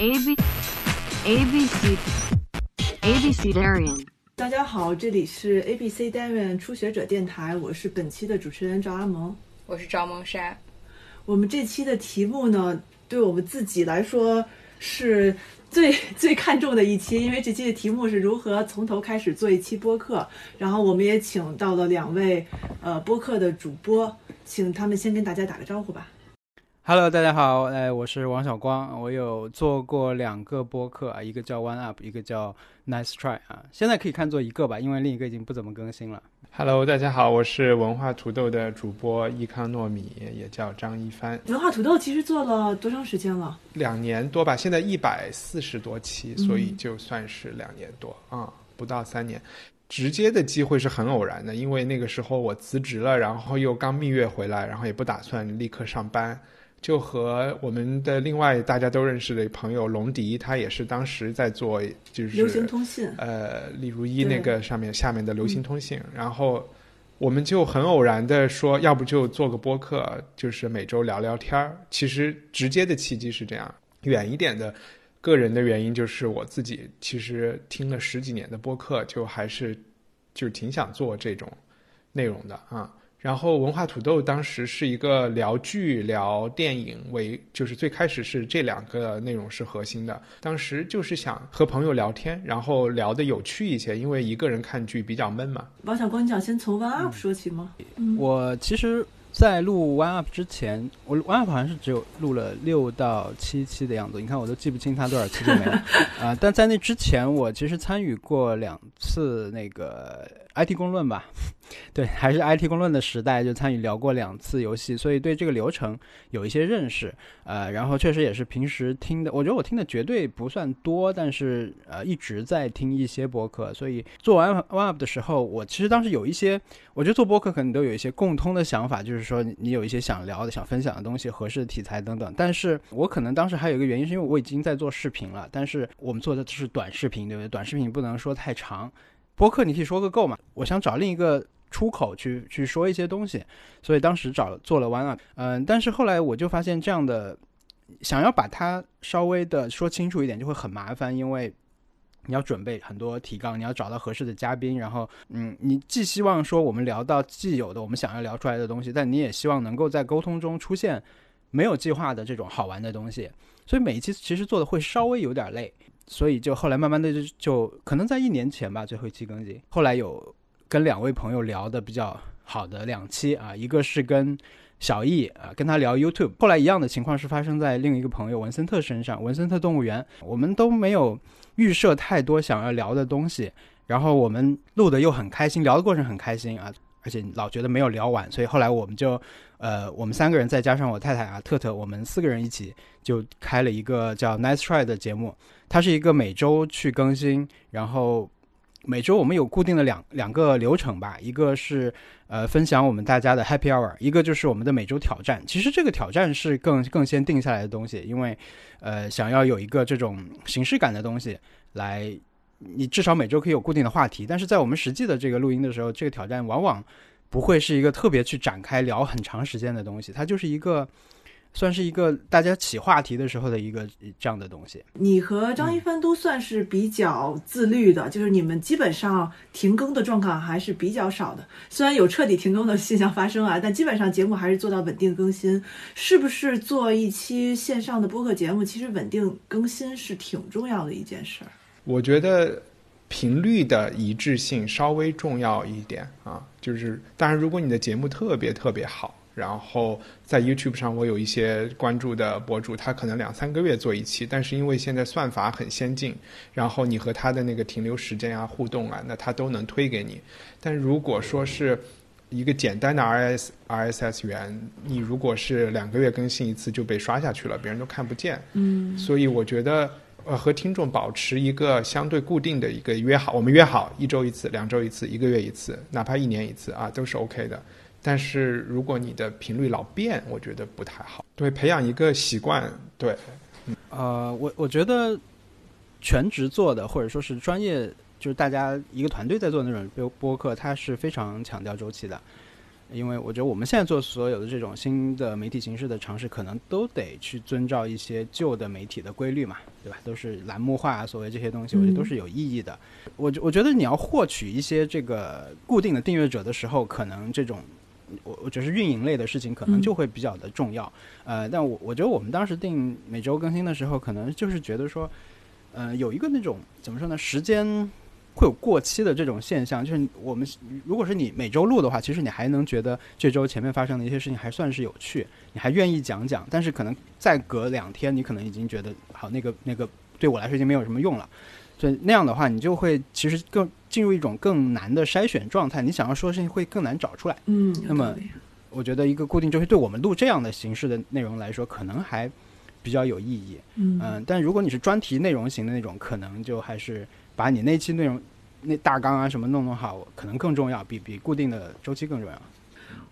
A B A B C A B C Darian。大家好，这里是 A B C，Damon 初学者电台，我是本期的主持人赵阿萌。我是赵梦莎。我们这期的题目呢，对我们自己来说是最 最看重的一期，因为这期的题目是如何从头开始做一期播客。然后我们也请到了两位呃播客的主播，请他们先跟大家打个招呼吧。Hello，大家好，哎，我是王小光，我有做过两个播客啊，一个叫 One Up，一个叫 Nice Try 啊，现在可以看作一个吧，因为另一个已经不怎么更新了。Hello，大家好，我是文化土豆的主播益康糯米，也叫张一帆，文化土豆其实做了多长时间了？两年多吧，现在一百四十多期，所以就算是两年多啊、不到三年。直接的机会是很偶然的，因为那个时候我辞职了，然后又刚蜜月回来，然后也不打算立刻上班，就和我们的另外大家都认识的朋友龙迪，他也是当时在做就是流行通信。呃，李如一那个上面下面的流行通信，然后我们就很偶然的说，要不就做个播客，就是每周聊聊天儿。其实直接的契机是这样，远一点的个人的原因就是我自己其实听了十几年的播客，就还是就挺想做这种内容的啊。然后文化土豆当时是一个聊剧、聊电影为，就是最开始是这两个内容是核心的。当时就是想和朋友聊天，然后聊得有趣一些，因为一个人看剧比较闷嘛。王小光，你想先从 One Up 说起吗？嗯，我其实，在录 One Up 之前，我 One Up 好像是只有录了六到七期的样子，你看我都记不清它多少期就没了 啊、但在那之前，我其实参与过两次那个 IT 公论吧，对，还是 IT 公论的时代，就参与聊过两次游戏，所以对这个流程有一些认识。呃，然后确实也是平时听的，我觉得我听的绝对不算多，但是呃一直在听一些播客，所以做完 One Up 的时候，我其实当时有一些，我觉得做播客可能都有一些共通的想法，就是说你你有一些想聊的、想分享的东西、合适的题材等等。但是我可能当时还有一个原因，是因为我已经在做视频了，但是我们做的是短视频，对不对？短视频不能说太长，播客你可以说个够嘛。我想找另一个出口去去说一些东西，所以当时找做了 One Up，嗯、但是后来我就发现这样的。想要把它稍微的说清楚一点，就会很麻烦，因为你要准备很多提纲，你要找到合适的嘉宾，然后嗯，你既希望说我们聊到既有的我们想要聊出来的东西，但你也希望能够在沟通中出现没有计划的这种好玩的东西，所以每一期其实做的会稍微有点累，所以就后来慢慢的就就可能在一年前吧，最后一期更新，后来有跟两位朋友聊的比较好的两期啊，一个是跟小易啊，跟他聊 YouTube。后来一样的情况是发生在另一个朋友文森特身上，文森特动物园，我们都没有预设太多想要聊的东西，然后我们录的又很开心，聊的过程很开心啊，而且老觉得没有聊完，所以后来我们就，呃，我们三个人再加上我太太啊特特，我们四个人一起就开了一个叫 Nice Try 的节目，它是一个每周去更新，然后。每周我们有固定的两两个流程吧，一个是呃分享我们大家的 Happy Hour，一个就是我们的每周挑战。其实这个挑战是更更先定下来的东西，因为呃想要有一个这种形式感的东西来，你至少每周可以有固定的话题。但是在我们实际的这个录音的时候，这个挑战往往不会是一个特别去展开聊很长时间的东西，它就是一个算是一个大家起话题的时候的一个这样的东西。你和张一帆都算是比较自律的，就是你们基本上停更的状况还是比较少的。虽然有彻底停更的现象发生啊，但基本上节目还是做到稳定更新。是不是做一期线上的播客节目，其实稳定更新是挺重要的一件事儿？我觉得频率的一致性稍微重要一点啊，就是当然，如果你的节目特别特别好，然后在 YouTube 上我有一些关注的博主，他可能两三个月做一期，但是因为现在算法很先进，然后你和他的那个停留时间啊、互动啊，那他都能推给你。但如果说是一个简单的 RS RSS 源，你如果是两个月更新一次就被刷下去了，别人都看不见。嗯所以我觉得，呃，和听众保持一个相对固定的一个约好，我们约好一周一次、两周一次、一个月一次，哪怕一年一次啊，都是 OK 的。但是如果你的频率老变，我觉得不太好。对，培养一个习惯，对，呃，我我觉得全职做的或者说是专业，就是大家一个团队在做那种播播客，它是非常强调周期的。因为我觉得我们现在做所有的这种新的媒体形式的尝试，可能都得去遵照一些旧的媒体的规律嘛，对吧？都是栏目化，啊所谓这些东西，我觉得都是有意义的。我我觉得你要获取一些这个固定的订阅者的时候，可能这种我我觉得是运营类的事情，可能就会比较的重要。呃，但我我觉得我们当时定每周更新的时候，可能就是觉得说，呃，有一个那种怎么说呢，时间会有过期的这种现象，就是我们如果是你每周录的话，其实你还能觉得这周前面发生的一些事情还算是有趣，你还愿意讲讲。但是可能再隔两天，你可能已经觉得好，那个那个对我来说已经没有什么用了。所以那样的话，你就会其实更进入一种更难的筛选状态，你想要说的事情会更难找出来。嗯，那么我觉得一个固定周期对我们录这样的形式的内容来说，可能还比较有意义。嗯嗯，但如果你是专题内容型的那种，可能就还是把你那期内容、那大纲啊什么弄弄好，可能更重要，比比固定的周期更重要。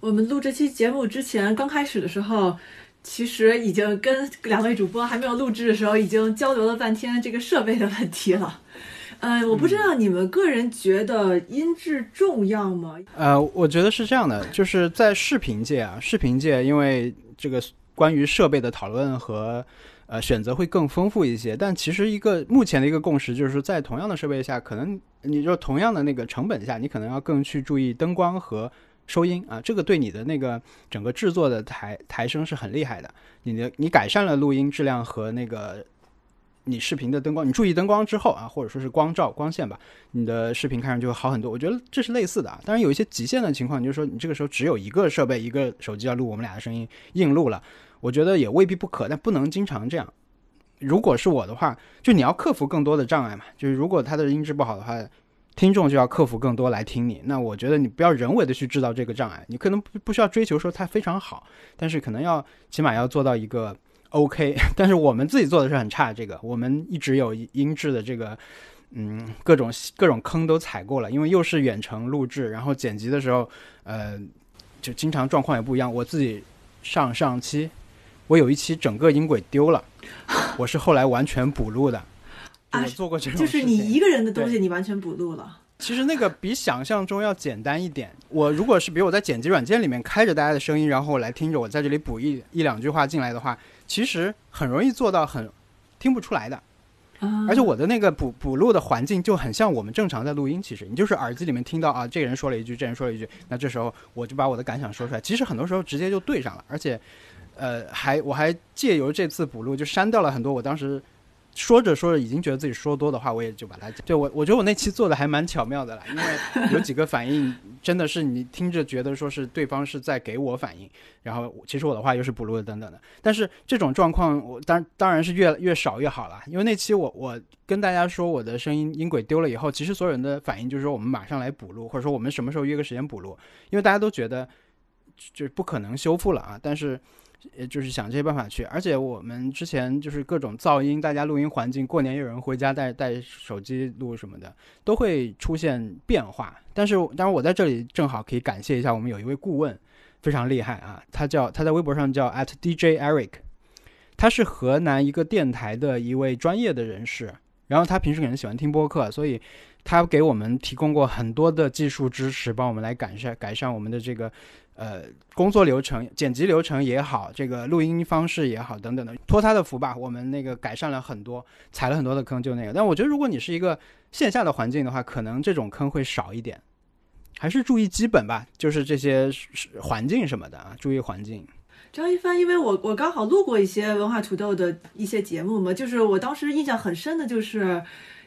我们录这期节目之前，刚开始的时候，其实已经跟两位主播还没有录制的时候，已经交流了半天这个设备的问题了。呃，我不知道你们个人觉得音质重要吗？呃，我觉得是这样的，就是在视频界啊，视频界因为这个关于设备的讨论和呃选择会更丰富一些，但其实一个目前的一个共识就是，在同样的设备下，可能你就同样的那个成本下，你可能要更去注意灯光和收音啊，这个对你的那个整个制作的抬抬升是很厉害的。你的你改善了录音质量和那个你视频的灯光，你注意灯光之后啊，或者说是光照光线吧，你的视频看上去会好很多。我觉得这是类似的啊，当然有一些极限的情况，你就说你这个时候只有一个设备，一个手机要录我们俩的声音硬录了，我觉得也未必不可，但不能经常这样。如果是我的话，就你要克服更多的障碍嘛，就是如果它的音质不好的话，听众就要克服更多来听你。那我觉得你不要人为的去制造这个障碍，你可能不不需要追求说它非常好，但是可能要起码要做到一个 OK。但是我们自己做的是很差，这个我们一直有音质的这个。嗯，各种各种坑都踩过了，因为又是远程录制，然后剪辑的时候，呃，就经常状况也不一样。我自己上上期，我有一期整个音轨丢了，我是后来完全补录的。啊我做过这种就是你一个人的东西，你完全补录了。其实那个比想象中要简单一点。我如果是比如我在剪辑软件里面开着大家的声音，然后来听着我在这里补一一两句话进来的话，其实很容易做到很听不出来的。啊，而且我的那个补补录的环境就很像我们正常在录音，其实你就是耳机里面听到啊，这个人说了一句，这人说了一句，那这时候我就把我的感想说出来。其实很多时候直接就对上了，而且，呃，还我还借由这次补录就删掉了很多我当时说着说着已经觉得自己说多的话，我也就把它对我我觉得我那期做的还蛮巧妙的啦，因为 有几个反应真的是你听着觉得说是对方是在给我反应，然后其实我的话又是补录的等等的。但是这种状况我当当然是越越少越好了，因为那期我我跟大家说我的声音音轨丢了以后，其实所有人的反应就是说我们马上来补录，或者说我们什么时候约个时间补录，因为大家都觉得就不可能修复了啊，但是。呃，就是想这些办法去，而且我们之前就是各种噪音，大家录音环境，过年有人回家带带手机录什么的，都会出现变化。但是，当然我在这里正好可以感谢一下，我们有一位顾问非常厉害啊，他叫他在微博上叫 at DJ Eric，他是河南一个电台的一位专业的人士，然后他平时可能喜欢听播客，所以他给我们提供过很多的技术支持，帮我们来改善改善我们的这个呃工作流程、剪辑流程也好，这个录音方式也好等等的，托他的福吧，我们那个改善了很多，踩了很多的坑，就那个。但我觉得如果你是一个线下的环境的话，可能这种坑会少一点，还是注意基本吧，就是这些环境什么的啊，注意环境。张一帆，因为我我刚好录过一些文化土豆的一些节目嘛，就是我当时印象很深的就是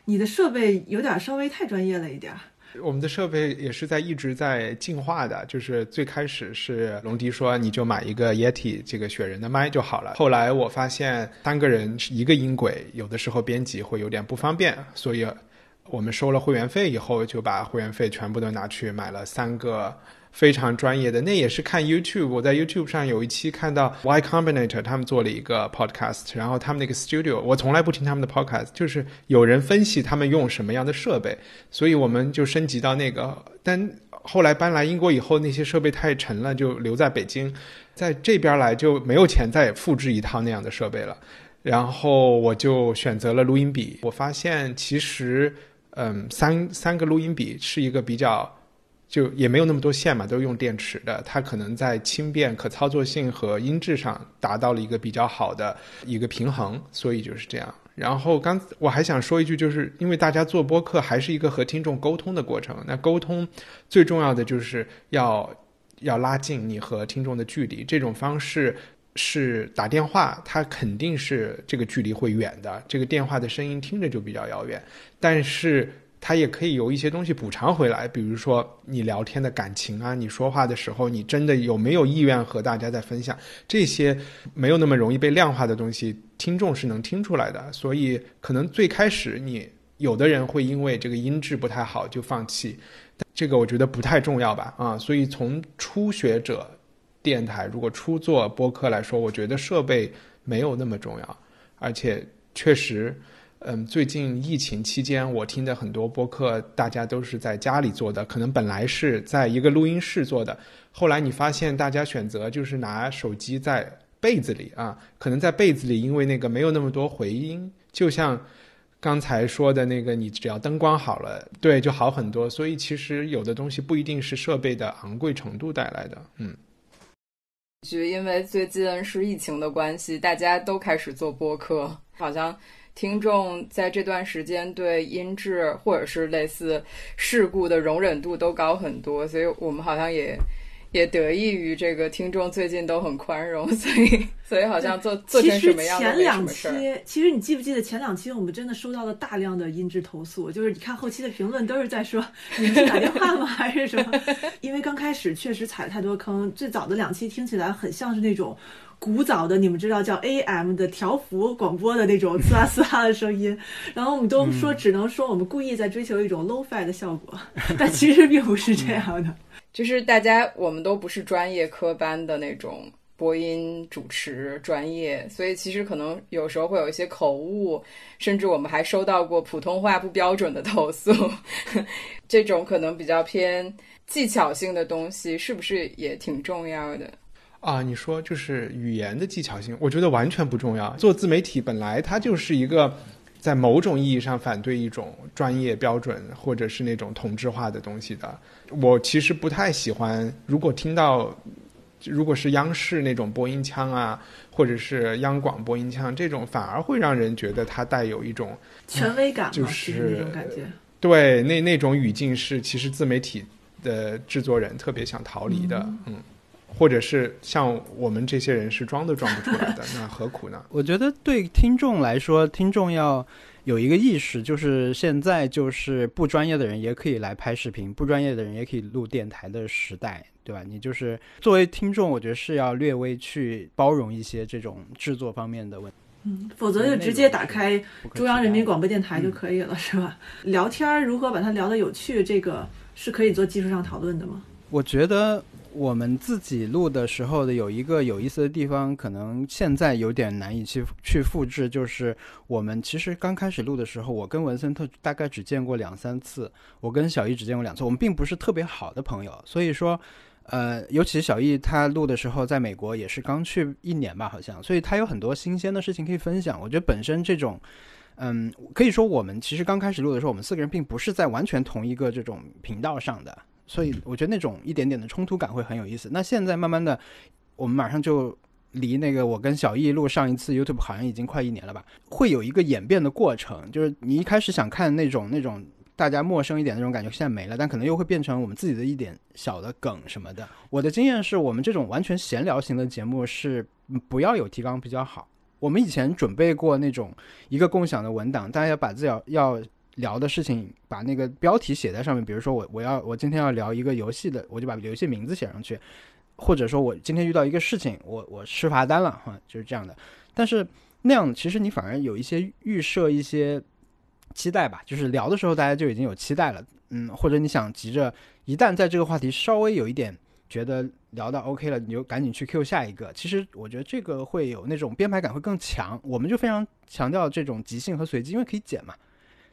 你的设备有点稍微太专业了一点儿。我们的设备也是在一直在进化的，就是最开始是龙迪说你就买一个 Yeti 这个雪人的麦就好了，后来我发现三个人一个音轨，有的时候编辑会有点不方便，所以我们收了会员费以后，就把会员费全部都拿去买了三个非常专业的，那也是看 YouTube。我在 YouTube 上有一期看到 Y Combinator 他们做了一个 podcast，然后他们那个 studio，我从来不听他们的 podcast，就是有人分析他们用什么样的设备，所以我们就升级到那个。但后来搬来英国以后，那些设备太沉了，就留在北京，在这边来就没有钱再复制一套那样的设备了。然后我就选择了录音笔，我发现其实，嗯，三三个录音笔是一个比较，就也没有那么多线嘛，都用电池的，它可能在轻便、可操作性和音质上达到了一个比较好的一个平衡，所以就是这样。然后刚我还想说一句，就是因为大家做播客还是一个和听众沟通的过程，那沟通最重要的就是要要拉近你和听众的距离，这种方式。是打电话，它肯定是这个距离会远的，这个电话的声音听着就比较遥远。但是它也可以有一些东西补偿回来，比如说你聊天的感情啊，你说话的时候你真的有没有意愿和大家在分享这些没有那么容易被量化的东西，听众是能听出来的。所以可能最开始你有的人会因为这个音质不太好就放弃，这个我觉得不太重要吧？啊，所以从初学者。电台如果初做播客来说，我觉得设备没有那么重要，而且确实，嗯，最近疫情期间，我听的很多播客，大家都是在家里做的，可能本来是在一个录音室做的，后来你发现大家选择就是拿手机在被子里啊，可能在被子里，因为那个没有那么多回音，就像刚才说的那个，你只要灯光好了，对，就好很多。所以其实有的东西不一定是设备的昂贵程度带来的，嗯。就因为最近是疫情的关系，大家都开始做播客，好像听众在这段时间对音质或者是类似事故的容忍度都高很多，所以我们好像也。也得益于这个听众最近都很宽容，所以所以好像做做成什么样的前两期，其实你记不记得前两期我们真的收到了大量的音质投诉，就是你看后期的评论都是在说你们是打电话吗还是什么？因为刚开始确实踩了太多坑，最早的两期听起来很像是那种古早的，你们知道叫 AM 的条幅广播的那种 呲啦呲啦的声音，然后我们都说只能说我们故意在追求一种 low-fi 的效果，但其实并不是这样的。就是大家，我们都不是专业科班的那种播音主持专业，所以其实可能有时候会有一些口误，甚至我们还收到过普通话不标准的投诉。这种可能比较偏技巧性的东西，是不是也挺重要的？啊，你说就是语言的技巧性，我觉得完全不重要。做自媒体本来它就是一个。在某种意义上反对一种专业标准或者是那种同质化的东西的，我其实不太喜欢。如果听到，如果是央视那种播音腔啊，或者是央广播音腔，这种反而会让人觉得它带有一种权威感，就是那种感觉。对，那那种语境是其实自媒体的制作人特别想逃离的，嗯。或者是像我们这些人是装都装不出来的，那何苦呢？我觉得对听众来说，听众要有一个意识，就是现在就是不专业的人也可以来拍视频，不专业的人也可以录电台的时代，对吧？你就是作为听众，我觉得是要略微去包容一些这种制作方面的问题，嗯，否则就直接打开中央人民广播电台就可以了，是吧？聊天如何把它聊得有趣，这个是可以做技术上讨论的吗？我觉得。我们自己录的时候的有一个有意思的地方，可能现在有点难以去去复制。就是我们其实刚开始录的时候，我跟文森特大概只见过两三次，我跟小易只见过两次。我们并不是特别好的朋友，所以说，呃，尤其小易他录的时候在美国也是刚去一年吧，好像，所以他有很多新鲜的事情可以分享。我觉得本身这种，嗯，可以说我们其实刚开始录的时候，我们四个人并不是在完全同一个这种频道上的。所以我觉得那种一点点的冲突感会很有意思。那现在慢慢的，我们马上就离那个我跟小易录上一次 YouTube 好像已经快一年了吧，会有一个演变的过程。就是你一开始想看那种那种大家陌生一点那种感觉，现在没了，但可能又会变成我们自己的一点小的梗什么的。我的经验是我们这种完全闲聊型的节目是不要有提纲比较好。我们以前准备过那种一个共享的文档，大家要把字要要。聊的事情，把那个标题写在上面。比如说，我我要我今天要聊一个游戏的，我就把游戏名字写上去。或者说我今天遇到一个事情，我我吃罚单了哈，就是这样的。但是那样其实你反而有一些预设一些期待吧，就是聊的时候大家就已经有期待了。嗯，或者你想急着，一旦在这个话题稍微有一点觉得聊到 OK 了，你就赶紧去 Q 下一个。其实我觉得这个会有那种编排感会更强，我们就非常强调这种即兴和随机，因为可以剪嘛，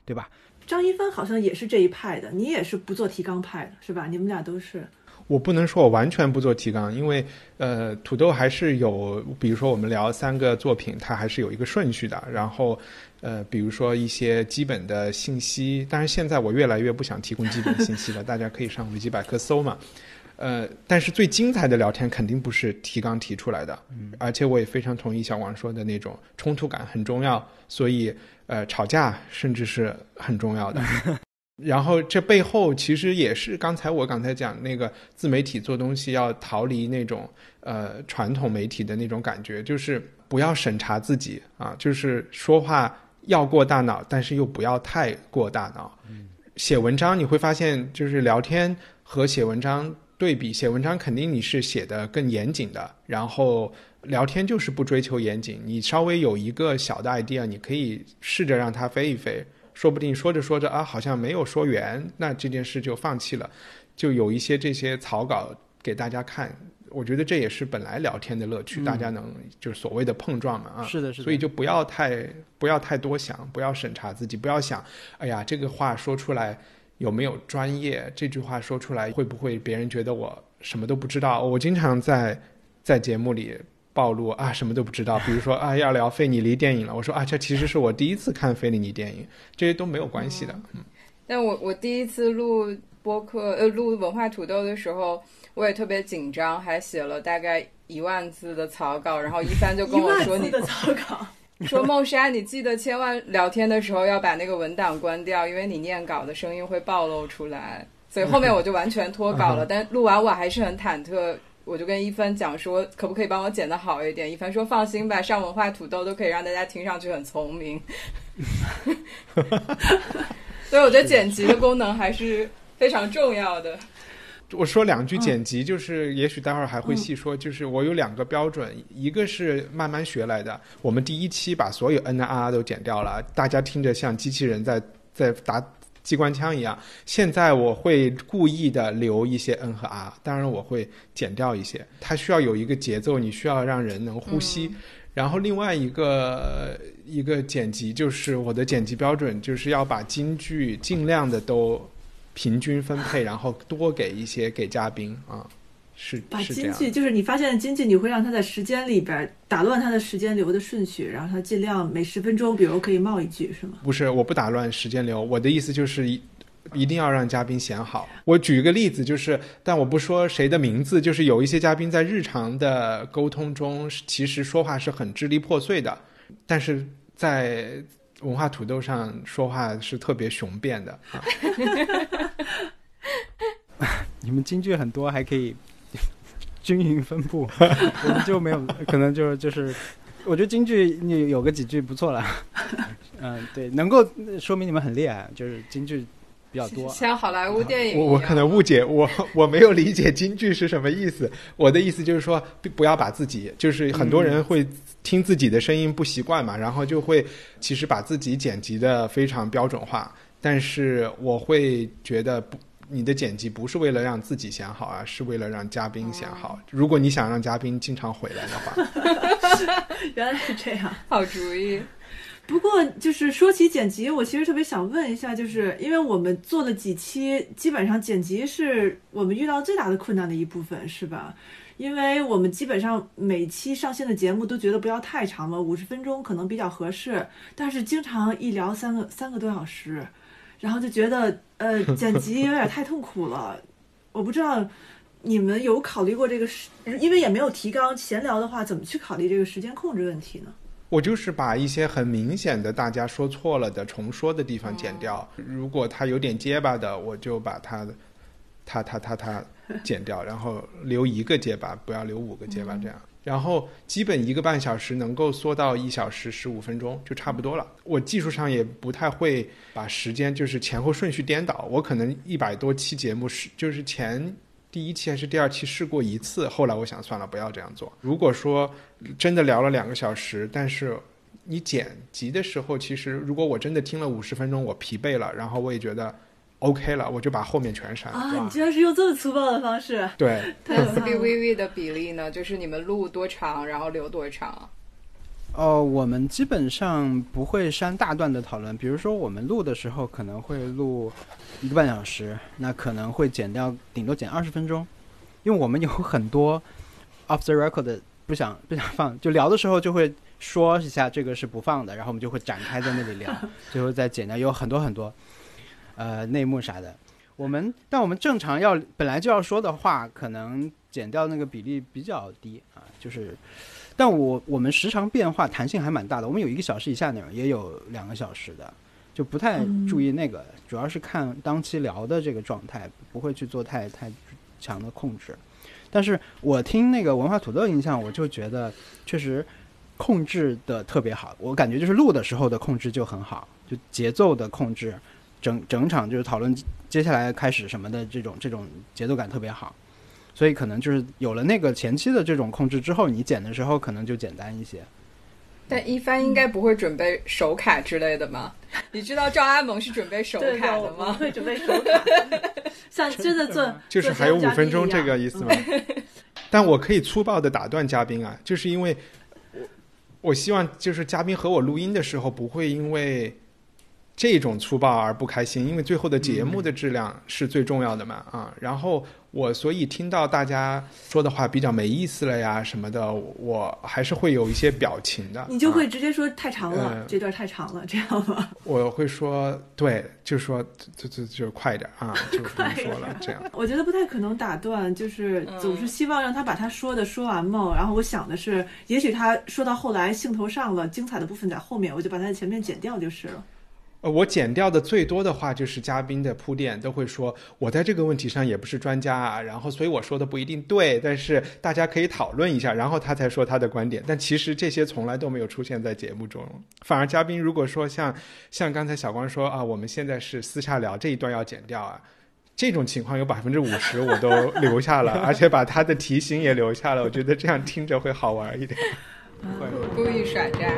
对吧？张一帆好像也是这一派的，你也是不做提纲派的，是吧？你们俩都是。我不能说我完全不做提纲，因为呃，土豆还是有，比如说我们聊三个作品，它还是有一个顺序的。然后呃，比如说一些基本的信息，当然现在我越来越不想提供基本信息了，大家可以上维基百科搜嘛。呃，但是最精彩的聊天肯定不是提纲提出来的，而且我也非常同意小王说的那种冲突感很重要，所以呃，吵架甚至是很重要的。然后这背后其实也是刚才我刚才讲那个自媒体做东西要逃离那种呃传统媒体的那种感觉，就是不要审查自己啊，就是说话要过大脑，但是又不要太过大脑。写文章你会发现，就是聊天和写文章对比，写文章肯定你是写的更严谨的，然后聊天就是不追求严谨，你稍微有一个小的 idea，你可以试着让它飞一飞。说不定说着说着啊，好像没有说圆，那这件事就放弃了，就有一些这些草稿给大家看。我觉得这也是本来聊天的乐趣，大家能就是所谓的碰撞嘛啊。是的，是的。所以就不要太不要太多想，不要审查自己，不要想，哎呀，这个话说出来有没有专业？这句话说出来会不会别人觉得我什么都不知道？我经常在在节目里。暴露啊，什么都不知道。比如说啊，要聊费里尼电影了，我说啊，这其实是我第一次看费里尼电影，这些都没有关系的。嗯，但我我第一次录播客呃录文化土豆的时候，我也特别紧张，还写了大概一万字的草稿。然后一帆就跟我说：“ 你的草稿，说梦莎，你记得千万聊天的时候要把那个文档关掉，因为你念稿的声音会暴露出来。”所以后面我就完全脱稿了。但录完我还是很忐忑。我就跟一帆讲说，可不可以帮我剪的好一点？一帆说放心吧，上文化土豆都可以让大家听上去很聪明。所以我觉得剪辑的功能还是非常重要的。我说两句剪辑，就是也许待会儿还会细说。就是我有两个标准，一个是慢慢学来的。我们第一期把所有 N 啊都剪掉了，大家听着像机器人在在打。机关枪一样，现在我会故意的留一些 n 和 r，当然我会减掉一些。它需要有一个节奏，你需要让人能呼吸。然后另外一个一个剪辑就是我的剪辑标准，就是要把京剧尽量的都平均分配，然后多给一些给嘉宾啊。是把京剧，就是你发现京剧，你会让他在时间里边打乱他的时间流的顺序，然后他尽量每十分钟，比如可以冒一句，是吗？不是，我不打乱时间流，我的意思就是一一定要让嘉宾显好。我举一个例子，就是但我不说谁的名字，就是有一些嘉宾在日常的沟通中，其实说话是很支离破碎的，但是在文化土豆上说话是特别雄辩的啊。你们京剧很多，还可以。均匀分布，我们就没有可能就是就是，我觉得京剧你有个几句不错了，嗯，对，能够说明你们很厉害，就是京剧比较多，像好莱坞电影。我我可能误解，我我没有理解京剧是什么意思。我的意思就是说，不要把自己，就是很多人会听自己的声音不习惯嘛，然后就会其实把自己剪辑的非常标准化，但是我会觉得不。你的剪辑不是为了让自己显好啊，是为了让嘉宾显好。如果你想让嘉宾经常回来的话，原来是这样，好主意。不过就是说起剪辑，我其实特别想问一下，就是因为我们做了几期，基本上剪辑是我们遇到最大的困难的一部分，是吧？因为我们基本上每期上线的节目都觉得不要太长了，五十分钟可能比较合适，但是经常一聊三个三个多小时。然后就觉得，呃，剪辑有点太痛苦了。我不知道你们有考虑过这个时，因为也没有提纲，闲聊的话怎么去考虑这个时间控制问题呢？我就是把一些很明显的大家说错了的重说的地方剪掉。如果它有点结巴的，我就把它，它它它它剪掉，然后留一个结巴，不要留五个结巴，这样。然后基本一个半小时能够缩到一小时十五分钟就差不多了。我技术上也不太会把时间就是前后顺序颠倒。我可能一百多期节目是就是前第一期还是第二期试过一次，后来我想算了，不要这样做。如果说真的聊了两个小时，但是你剪辑的时候，其实如果我真的听了五十分钟，我疲惫了，然后我也觉得 OK 了，我就把后面全删了。啊，你居然是用这么粗暴的方式，对，太可怕 C 了。V V 的比例呢？就是你们录多长，然后留多长？哦，我们基本上不会删大段的讨论，比如说我们录的时候可能会录一个半小时，那可能会剪掉顶多剪二十分钟，因为我们有很多 off the record 的不想不想放，就聊的时候就会说一下这个是不放的，然后我们就会展开在那里聊，最后再剪掉，有很多很多呃内幕啥的。我们但我们正常要本来就要说的话，可能减掉那个比例比较低啊，就是。但我我们时长变化弹性还蛮大的，我们有一个小时以下内容，也有两个小时的，就不太注意那个，主要是看当期聊的这个状态，不会去做太太强的控制。但是我听那个文化土豆印象，我就觉得确实控制的特别好，我感觉就是录的时候的控制就很好，就节奏的控制，整整场就是讨论接下来开始什么的这种这种节奏感特别好。所以可能就是有了那个前期的这种控制之后，你剪的时候可能就简单一些。但一帆应该不会准备手卡之类的吧？你知道赵阿蒙是准备手卡的吗？会 准备手卡，像真的做 就是还有五分钟这个意思吗？但我可以粗暴的打断嘉宾啊，就是因为我我希望就是嘉宾和我录音的时候不会因为这种粗暴而不开心，因为最后的节目的质量是最重要的嘛啊。然后我所以听到大家说的话比较没意思了呀什么的，我还是会有一些表情的。你就会啊直接说太长了，嗯这段太长了，这样吗？我会说对，就说就就就快一点啊，就不用说了这样。我觉得不太可能打断，就是总是希望让他把他说的说完嘛。然后我想的是，也许他说到后来兴头上了，精彩的部分在后面，我就把他的前面剪掉就是了。呃，我剪掉的最多的话就是嘉宾的铺垫，都会说我在这个问题上也不是专家啊，然后所以我说的不一定对，但是大家可以讨论一下，然后他才说他的观点。但其实这些从来都没有出现在节目中，反而嘉宾如果说像像刚才小光说啊，我们现在是私下聊这一段要剪掉啊。这种情况有百分之五十我都留下了，而且把他的提醒也留下了，我觉得这样听着会好玩一点。故意耍诈。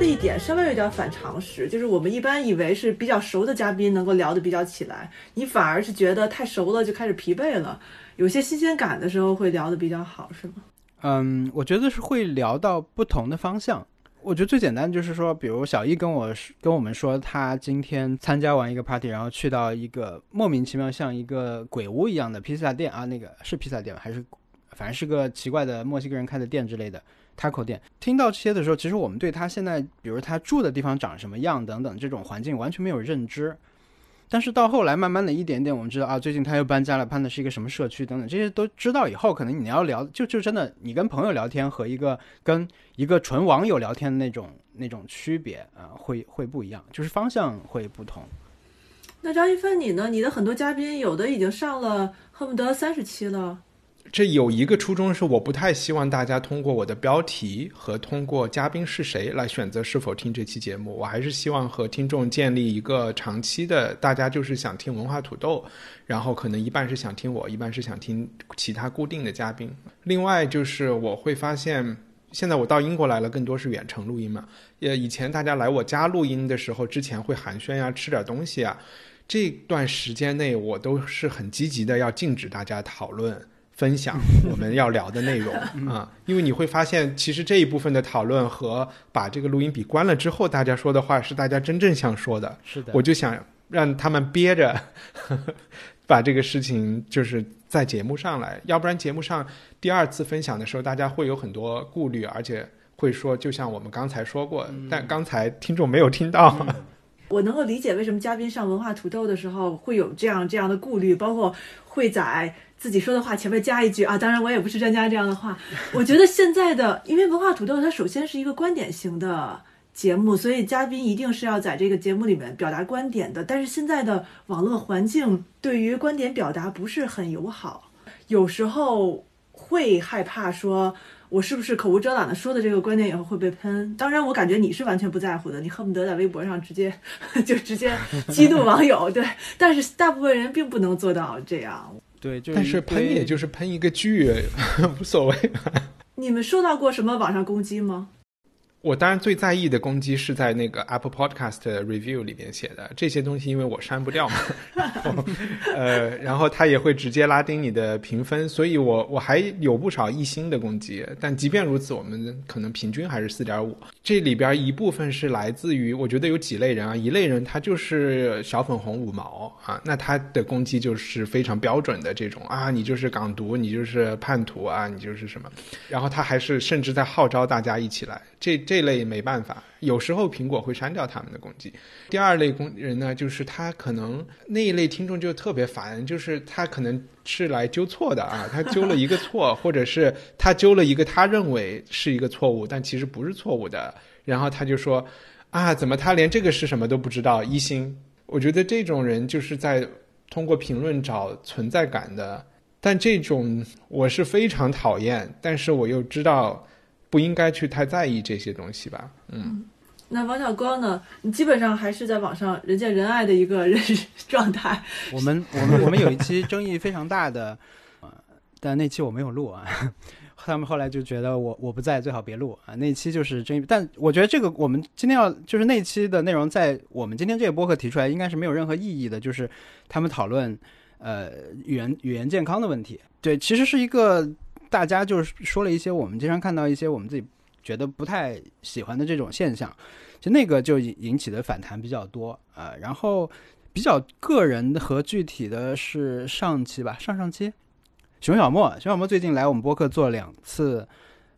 的一点稍微有点反常识，就是我们一般以为是比较熟的嘉宾能够聊得比较起来，你反而是觉得太熟了就开始疲惫了，有些新鲜感的时候会聊得比较好，是吗？嗯，我觉得是会聊到不同的方向。我觉得最简单就是说，比如小易跟我跟我们说，他今天参加完一个 party，然后去到一个莫名其妙像一个鬼屋一样的披萨店啊，那个是披萨店？还是反正是个奇怪的墨西哥人开的店之类的 taco 店。听到这些的时候，其实我们对他现在，比如他住的地方长什么样等等这种环境完全没有认知。但是到后来，慢慢的一点点，我们知道啊，最近他又搬家了，搬的是一个什么社区等等，这些都知道以后，可能你要聊，就就真的你跟朋友聊天和一个跟一个纯网友聊天的那种那种区别啊、会会不一样，就是方向会不同。那张一帆你呢？你的很多嘉宾有的已经上了恨不得三十期了，这有一个初衷是，我不太希望大家通过我的标题和通过嘉宾是谁来选择是否听这期节目。我还是希望和听众建立一个长期的，大家就是想听文化土豆，然后可能一半是想听我，一半是想听其他固定的嘉宾。另外就是我会发现，现在我到英国来了，更多是远程录音嘛。也，以前大家来我家录音的时候，之前会寒暄呀，吃点东西啊。这段时间内，我都是很积极的要禁止大家讨论。分享我们要聊的内容 啊，因为你会发现，其实这一部分的讨论和把这个录音笔关了之后，大家说的话是大家真正想说的。是的，我就想让他们憋着，呵呵把这个事情就是在节目上来，要不然节目上第二次分享的时候，大家会有很多顾虑，而且会说，就像我们刚才说过，但刚才听众没有听到。我能够理解为什么嘉宾上文化土豆的时候会有这样这样的顾虑，包括会在自己说的话前面加一句啊，当然我也不是专家这样的话。我觉得现在的，因为文化土豆它首先是一个观点型的节目，所以嘉宾一定是要在这个节目里面表达观点的。但是现在的网络环境对于观点表达不是很友好，有时候会害怕说。我是不是口无遮拦的说的这个观点以后会被喷？当然，我感觉你是完全不在乎的，你恨不得在微博上直接 就直接激怒网友。对，但是大部分人并不能做到这样。对，就但是喷也就是喷一个剧，无所谓。你们受到过什么网上攻击吗？我当然最在意的攻击是在那个 Apple Podcast review 里面写的这些东西，因为我删不掉嘛。然 后呃，然后它也会直接拉低你的评分，所以我我还有不少一星的攻击。但即便如此，我们可能平均还是四点五。这里边一部分是来自于，我觉得有几类人啊，一类人他就是小粉红五毛啊，那他的攻击就是非常标准的这种啊，你就是港独，你就是叛徒啊，你就是什么。然后他还是甚至在号召大家一起来，这这类没办法，有时候苹果会删掉他们的攻击。第二类工人呢，就是他可能那一类听众就特别烦，就是他可能是来纠错的啊，他纠了一个错，或者是他纠了一个他认为是一个错误，但其实不是错误的，然后他就说啊，怎么他连这个是什么都不知道？一星，我觉得这种人就是在通过评论找存在感的。但这种我是非常讨厌，但是我又知道不应该去太在意这些东西吧。嗯，那王小光呢？你基本上还是在网上人见人爱的一个人状态。我们我们我们有一期争议非常大的，呃，但那期我没有录啊。他们后来就觉得我我不在，最好别录啊。那期就是争议，但我觉得这个我们今天要就是那期的内容，在我们今天这个播客提出来，应该是没有任何意义的。就是他们讨论呃语言语言健康的问题，对，其实是一个大家就是说了一些我们经常看到一些我们自己觉得不太喜欢的这种现象，就那个就引引起的反弹比较多啊、呃然后比较个人和具体的是上期吧，上上期，熊小莫，熊小莫最近来我们播客做两次。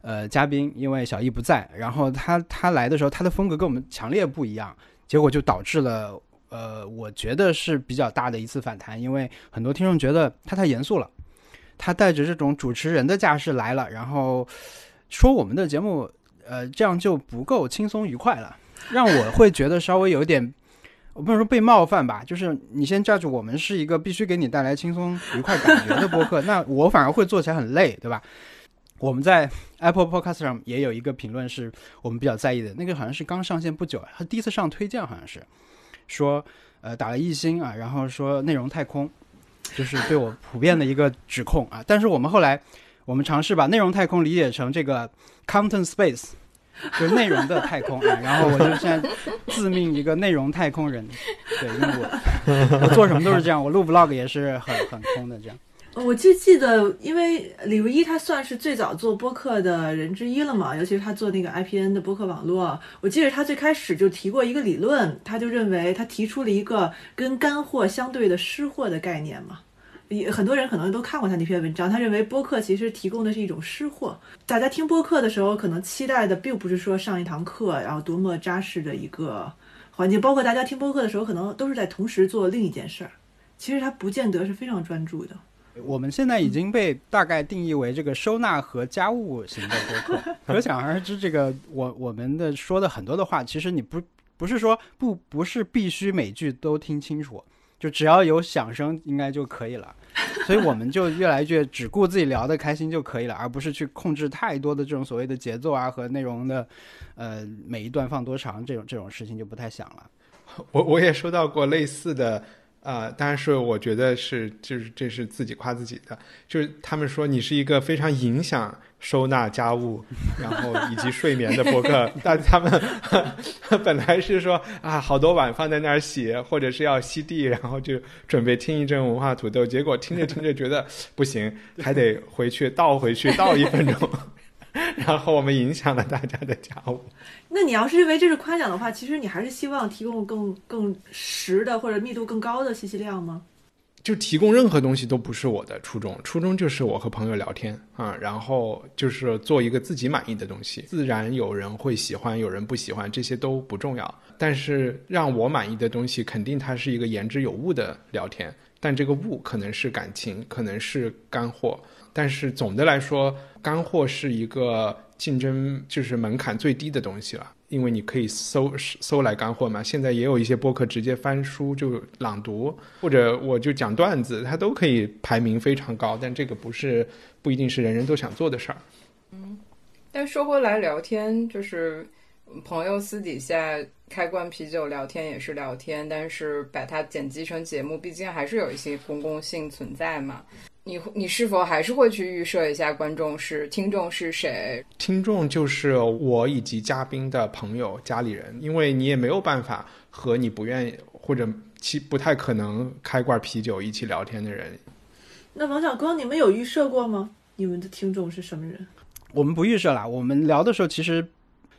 呃，嘉宾因为小易不在，然后他他来的时候，他的风格跟我们强烈不一样，结果就导致了呃，我觉得是比较大的一次反弹，因为很多听众觉得他太严肃了，他带着这种主持人的架势来了，然后说我们的节目呃这样就不够轻松愉快了，让我会觉得稍微有点。我不能说被冒犯吧，就是你先抓住我们是一个必须给你带来轻松愉快感觉的播客，那我反而会做起来很累，对吧？我们在 Apple Podcast 上也有一个评论是我们比较在意的，那个好像是刚上线不久，他第一次上推荐好像是说呃打了一星啊，然后说内容太空，就是对我普遍的一个指控啊。但是我们后来我们尝试把内容太空理解成这个 content space，就是内容的太空啊。然后我就现在自命一个内容太空人，对，因为我 我做什么都是这样，我录 vlog 也是很很空的这样。我就记得，因为李如一他算是最早做播客的人之一了嘛，尤其是他做那个 IPN 的播客网络。我记得他最开始就提过一个理论，他就认为他提出了一个跟干货相对的湿货的概念嘛。也很多人可能都看过他那篇文章，他认为播客其实提供的是一种湿货。大家听播客的时候，可能期待的并不是说上一堂课，然后多么扎实的一个环境，包括大家听播客的时候，可能都是在同时做另一件事儿。其实他不见得是非常专注的。我们现在已经被大概定义为这个收纳和家务型的播客，可想而知，这个我我们的说的很多的话，其实你不不是说不不是必须每句都听清楚，就只要有响声应该就可以了。所以我们就越来越只顾自己聊得开心就可以了，而不是去控制太多的这种所谓的节奏啊和内容的，呃，每一段放多长这种这种事情就不太想了。我我也收到过类似的，呃，当然是我觉得是就是这是自己夸自己的，就是他们说你是一个非常影响收纳家务，然后以及睡眠的博客，但他们本来是说啊，好多碗放在那儿洗，或者是要吸地，然后就准备听一阵文化土豆，结果听着听着觉得不行，还得回去倒回去倒一分钟，然后我们影响了大家的家务。那你要是认为这是夸奖的话，其实你还是希望提供更更实的或者密度更高的信息量吗？就提供任何东西都不是我的初衷，初衷就是我和朋友聊天啊，然后就是做一个自己满意的东西，自然有人会喜欢，有人不喜欢，这些都不重要。但是让我满意的东西，肯定它是一个言之有物的聊天。但这个物可能是感情，可能是干货。但是总的来说，干货是一个竞争就是门槛最低的东西了，因为你可以搜搜来干货嘛。现在也有一些播客直接翻书就朗读，或者我就讲段子，它都可以排名非常高。但这个不是不一定是人人都想做的事儿。嗯但说回来，聊天就是朋友私底下开罐啤酒聊天也是聊天，但是把它剪辑成节目，毕竟还是有一些公共性存在嘛。你你是否还是会去预设一下观众是听众是谁？听众就是我以及嘉宾的朋友、家里人，因为你也没有办法和你不愿意或者其不太可能开罐啤酒一起聊天的人。那王小光，你们有预设过吗？你们的听众是什么人？我们不预设啦，我们聊的时候其实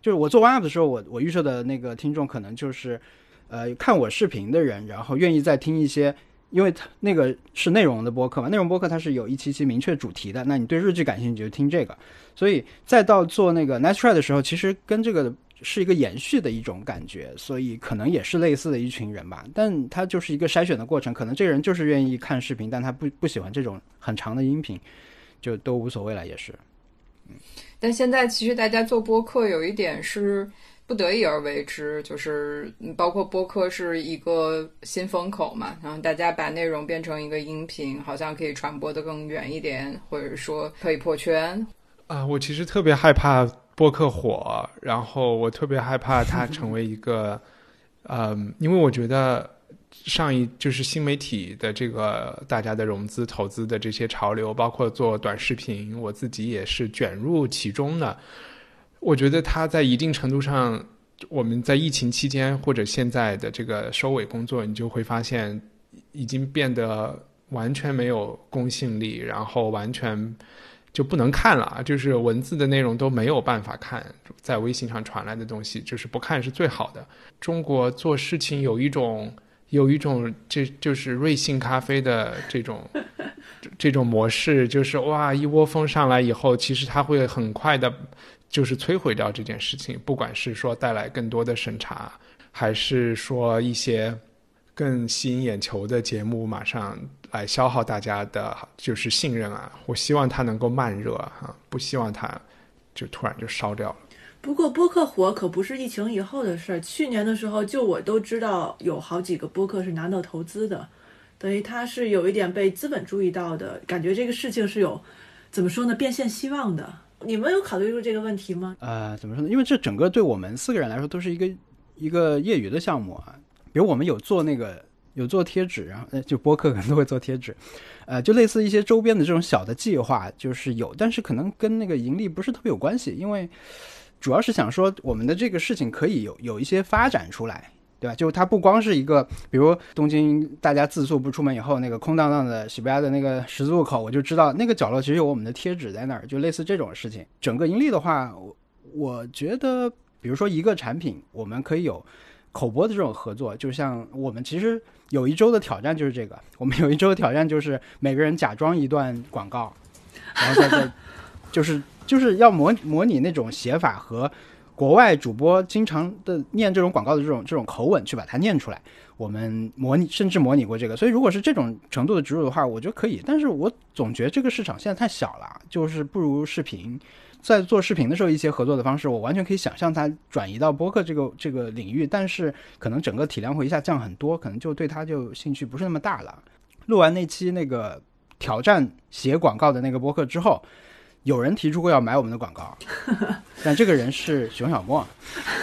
就是我做 One Up 的时候，我我预设的那个听众可能就是呃看我视频的人，然后愿意再听一些。因为他那个是内容的播客嘛，内容播客它是有一期期明确主题的。那你对日剧感兴趣就听这个，所以再到做那个 Nice Try 的时候，其实跟这个是一个延续的一种感觉，所以可能也是类似的一群人吧。但他就是一个筛选的过程，可能这个人就是愿意看视频，但他不不喜欢这种很长的音频，就都无所谓了，也是。但现在其实大家做播客有一点是。不得已而为之，就是包括播客是一个新风口嘛，然后大家把内容变成一个音频，好像可以传播的更远一点，或者说可以破圈。啊，我其实特别害怕播客火，然后我特别害怕它成为一个，嗯，因为我觉得上一就是新媒体的这个大家的融资投资的这些潮流，包括做短视频，我自己也是卷入其中的。我觉得它在一定程度上，我们在疫情期间或者现在的这个收尾工作，你就会发现已经变得完全没有公信力，然后完全就不能看了！就是文字的内容都没有办法看，在微信上传来的东西，就是不看是最好的。中国做事情有一种有一种这就是瑞幸咖啡的这种 这种模式，就是哇，一窝蜂上来以后，其实它会很快的。就是摧毁掉这件事情，不管是说带来更多的审查，还是说一些更吸引眼球的节目，马上来消耗大家的就是信任啊。我希望它能够慢热哈，不希望它就突然就烧掉了。不过播客火可不是疫情以后的事儿，去年的时候就我都知道有好几个播客是拿到投资的，等于它是有一点被资本注意到的感觉，这个事情是有怎么说呢，变现希望的。你们有考虑过这个问题吗？呃，怎么说呢？因为这整个对我们四个人来说都是一个一个业余的项目啊。比如我们有做那个有做贴纸，然后就播客可能都会做贴纸，呃，就类似一些周边的这种小的计划，就是有，但是可能跟那个盈利不是特别有关系，因为主要是想说我们的这个事情可以有有一些发展出来。对吧？就它不光是一个，比如东京大家自诉不出门以后，那个空荡荡的喜不亚的那个十字路口，我就知道那个角落其实有我们的贴纸在那儿，就类似这种事情。整个盈利的话，我我觉得，比如说一个产品，我们可以有口播的这种合作，就像我们其实有一周的挑战就是这个，我们有一周的挑战就是每个人假装一段广告，然后在这 就是就是要模模拟那种写法和。国外主播经常的念这种广告的这种这种口吻去把它念出来，我们模拟甚至模拟过这个，所以如果是这种程度的植入的话，我觉得可以。但是我总觉得这个市场现在太小了，就是不如视频。在做视频的时候，一些合作的方式，我完全可以想象它转移到播客这个这个领域，但是可能整个体量会一下降很多，可能就对它就兴趣不是那么大了。录完那期那个挑战写广告的那个播客之后。有人提出过要买我们的广告，但这个人是熊小莫，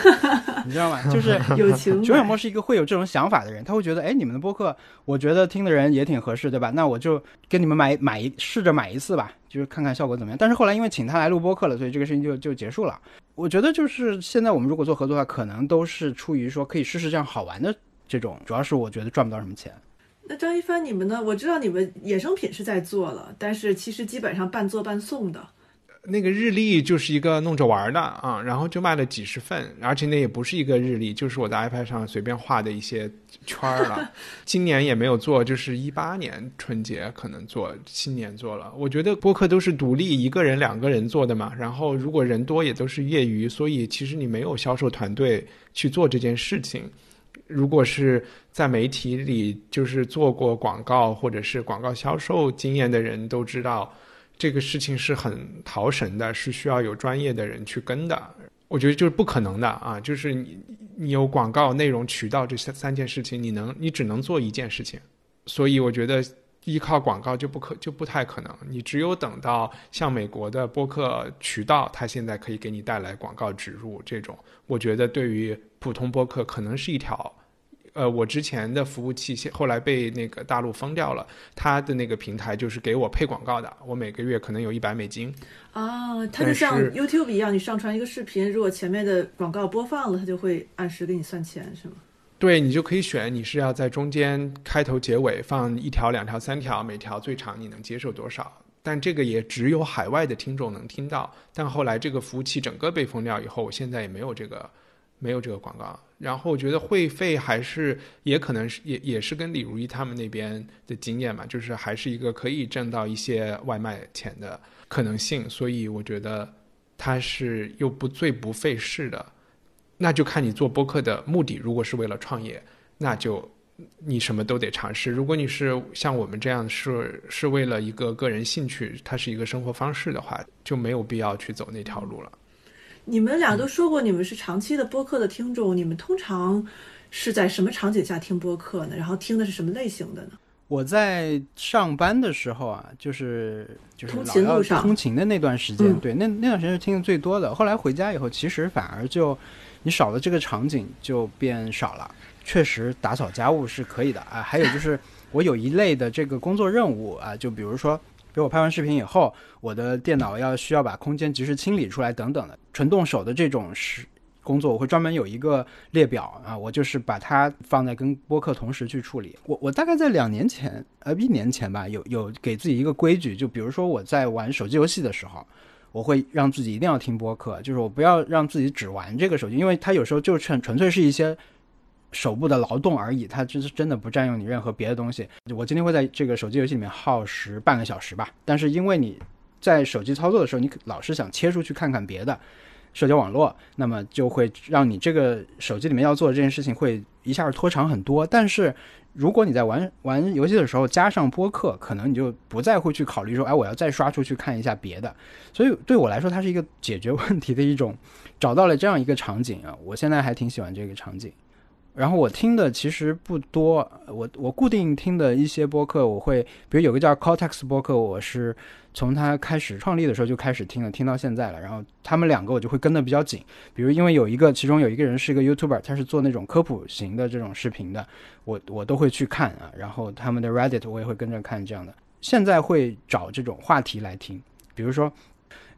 你知道吗？就是友情。熊小莫是一个会有这种想法的人，他会觉得，哎，你们的播客，我觉得听的人也挺合适，对吧？那我就跟你们买买一试着买一次吧，就是看看效果怎么样。但是后来因为请他来录播客了，所以这个事情就就结束了。我觉得就是现在我们如果做合作的话，可能都是出于说可以试试这样好玩的这种，主要是我觉得赚不到什么钱。那张一帆，你们呢？我知道你们衍生品是在做了，但是其实基本上半做半送的。那个日历就是一个弄着玩的啊，然后就卖了几十份，而且那也不是一个日历，就是我在 iPad 上随便画的一些圈儿了。今年也没有做，就是一八年春节可能做，新年做了。我觉得播客都是独立一个人、两个人做的嘛，然后如果人多也都是业余，所以其实你没有销售团队去做这件事情。如果是在媒体里就是做过广告或者是广告销售经验的人都知道，这个事情是很逃神的，是需要有专业的人去跟的。我觉得就是不可能的啊，就是你你有广告内容渠道这三三件事情，你能你只能做一件事情，所以我觉得依靠广告就不可就不太可能。你只有等到像美国的播客渠道，它现在可以给你带来广告植入这种，我觉得对于普通播客可能是一条。呃，我之前的服务器现后来被那个大陆封掉了，它的那个平台就是给我配广告的，我每个月可能有一百美金。啊，它就像 YouTube 一样，你上传一个视频，如果前面的广告播放了，它就会按时给你算钱，是吗？对你就可以选你是要在中间开头结尾放一条、两条、三条，每条最长你能接受多少？但这个也只有海外的听众能听到。但后来这个服务器整个被封掉以后，我现在也没有这个没有这个广告。然后我觉得会费还是也可能是也也是跟李如一他们那边的经验嘛，就是还是一个可以挣到一些外卖钱的可能性，所以我觉得它是又不最不费事的。那就看你做播客的目的，如果是为了创业，那就你什么都得尝试。如果你是像我们这样是是为了一个个人兴趣，它是一个生活方式的话，就没有必要去走那条路了。你们俩都说过你们是长期的播客的听众，你们通常是在什么场景下听播客呢？然后听的是什么类型的呢？我在上班的时候啊，就是就是通勤路上通勤的那段时间，嗯对，那那段时间是听的最多的。后来回家以后，其实反而就你少了这个场景就变少了。确实打扫家务是可以的啊。还有就是我有一类的这个工作任务啊，就比如说，比如我拍完视频以后，我的电脑要需要把空间及时清理出来等等的，纯动手的这种是工作，我会专门有一个列表啊，我就是把它放在跟播客同时去处理。我我大概在两年前，呃，一年前吧，有有给自己一个规矩，就比如说我在玩手机游戏的时候。我会让自己一定要听播客，就是我不要让自己只玩这个手机，因为它有时候就纯纯粹是一些手部的劳动而已，它就是真的不占用你任何别的东西。我今天会在这个手机游戏里面耗时半个小时吧，但是因为你在手机操作的时候，你老是想切出去看看别的社交网络，那么就会让你这个手机里面要做的这件事情会一下拖长很多。但是如果你在玩玩游戏的时候加上播客，可能你就不再会去考虑说，哎，我要再刷出去看一下别的。所以对我来说，它是一个解决问题的一种，找到了这样一个场景啊，我现在还挺喜欢这个场景。然后我听的其实不多，我我固定听的一些播客，我会比如有个叫 Cortex 播客，我是从他开始创立的时候就开始听了，听到现在了。然后他们两个我就会跟得比较紧，比如因为有一个其中有一个人是一个 YouTuber，他是做那种科普型的这种视频的，我我都会去看啊。然后他们的 Reddit 我也会跟着看这样的。现在会找这种话题来听，比如说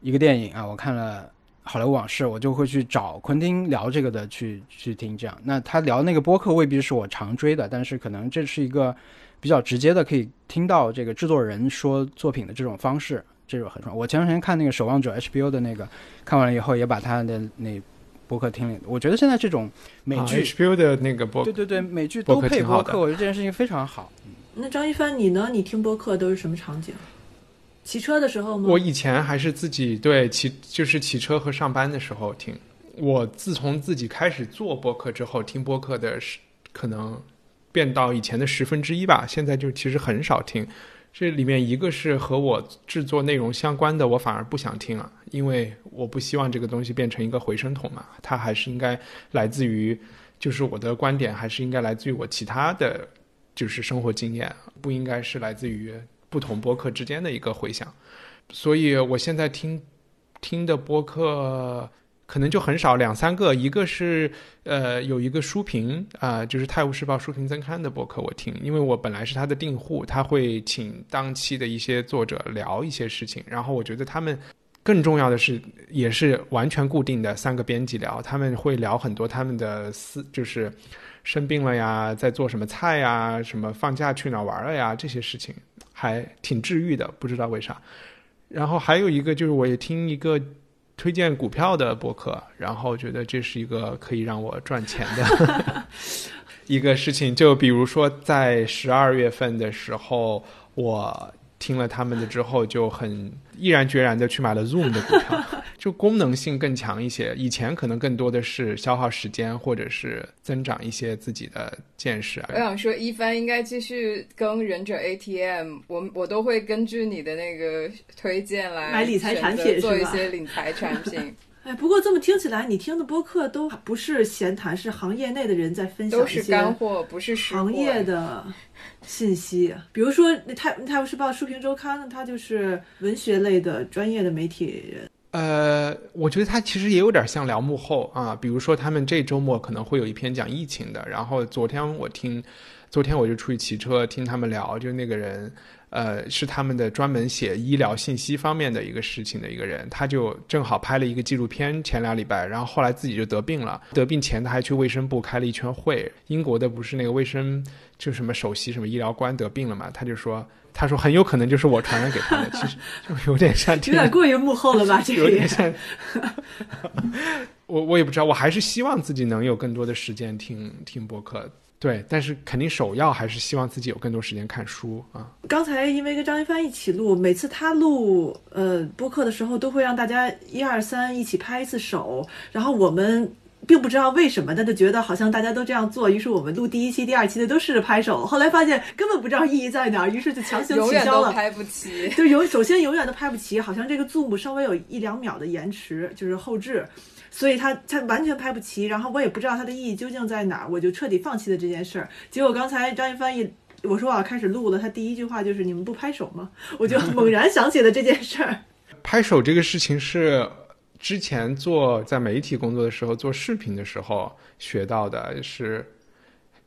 一个电影啊，我看了。好莱坞往事，我就会去找昆汀聊这个的去去听，这样。那他聊那个播客未必是我常追的，但是可能这是一个比较直接的，可以听到这个制作人说作品的这种方式，这种很爽。我前段时间看那个《守望者》HBO 的那个，看完了以后也把他的那播客听了。我觉得现在这种美啊剧，HBO 的那个播对对对，美剧都配播客，我觉得这件事情非常好。那张一帆，你呢？你听播客都是什么场景？骑车的时候吗？我以前还是自己对骑，就是骑车和上班的时候听。我自从自己开始做播客之后，听播客的是可能变到以前的十分之一吧。现在就其实很少听。这里面一个是和我制作内容相关的，我反而不想听了，因为我不希望这个东西变成一个回声筒嘛。它还是应该来自于，就是我的观点还是应该来自于我其他的就是生活经验，不应该是来自于不同播客之间的一个回响。所以我现在听听的播客可能就很少，两三个，一个是呃有一个书评啊、就是《泰晤士报》书评增刊的播客，我听，因为我本来是他的订户，他会请当期的一些作者聊一些事情，然后我觉得他们。更重要的是，也是完全固定的三个编辑聊，他们会聊很多他们的私，就是生病了呀，在做什么菜呀，什么放假去哪玩了呀，这些事情还挺治愈的，不知道为啥。然后还有一个就是，我也听一个推荐股票的博客，然后觉得这是一个可以让我赚钱的 一个事情。就比如说在十二月份的时候，我听了他们的之后，就很毅然决然的去买了 Zoom 的股票，就功能性更强一些。以前可能更多的是消耗时间，或者是增长一些自己的见识啊我。想说，一帆应该继续跟忍者 ATM，我我都会根据你的那个推荐来买理财产品做一些理财产品，哎，不过这么听起来，你听的播客都不是闲谈，是行业内的人在分享都是一些干货，不是行业的 信息。比如说，那泰《泰晤士报》书评周刊呢，它就是文学类的专业的媒体人。呃，我觉得他其实也有点像聊幕后啊，比如说他们这周末可能会有一篇讲疫情的，然后昨天我听，昨天我就出去骑车听他们聊，就那个人，呃，是他们的专门写医疗信息方面的一个事情的一个人，他就正好拍了一个纪录片，前俩礼拜，然后后来自己就得病了，得病前他还去卫生部开了一圈会，英国的不是那个卫生就什么首席什么医疗官得病了嘛，他就说。他说很有可能就是我传染给他的，其实就有点像有点过于幕后了吧？这个有点像。我我也不知道，我还是希望自己能有更多的时间听听播客。对，但是肯定首要还是希望自己有更多时间看书啊。刚才因为跟张一帆一起录，每次他录呃播客的时候，都会让大家一二三一起拍一次手，然后我们并不知道为什么，但就觉得好像大家都这样做，于是我们录第一期、第二期的都试着拍手，后来发现根本不知道意义在哪儿，于是就强行取消了。都拍不齐。就永首先永远都拍不齐，好像这个 Zoom 稍微有一两秒的延迟，就是后置，所以它它完全拍不齐。然后我也不知道它的意义究竟在哪儿，我就彻底放弃了这件事儿。结果刚才张一帆一我说我要开始录了，他第一句话就是你们不拍手吗？我就猛然想起了这件事儿。拍手这个事情是之前做在媒体工作的时候做视频的时候学到的，是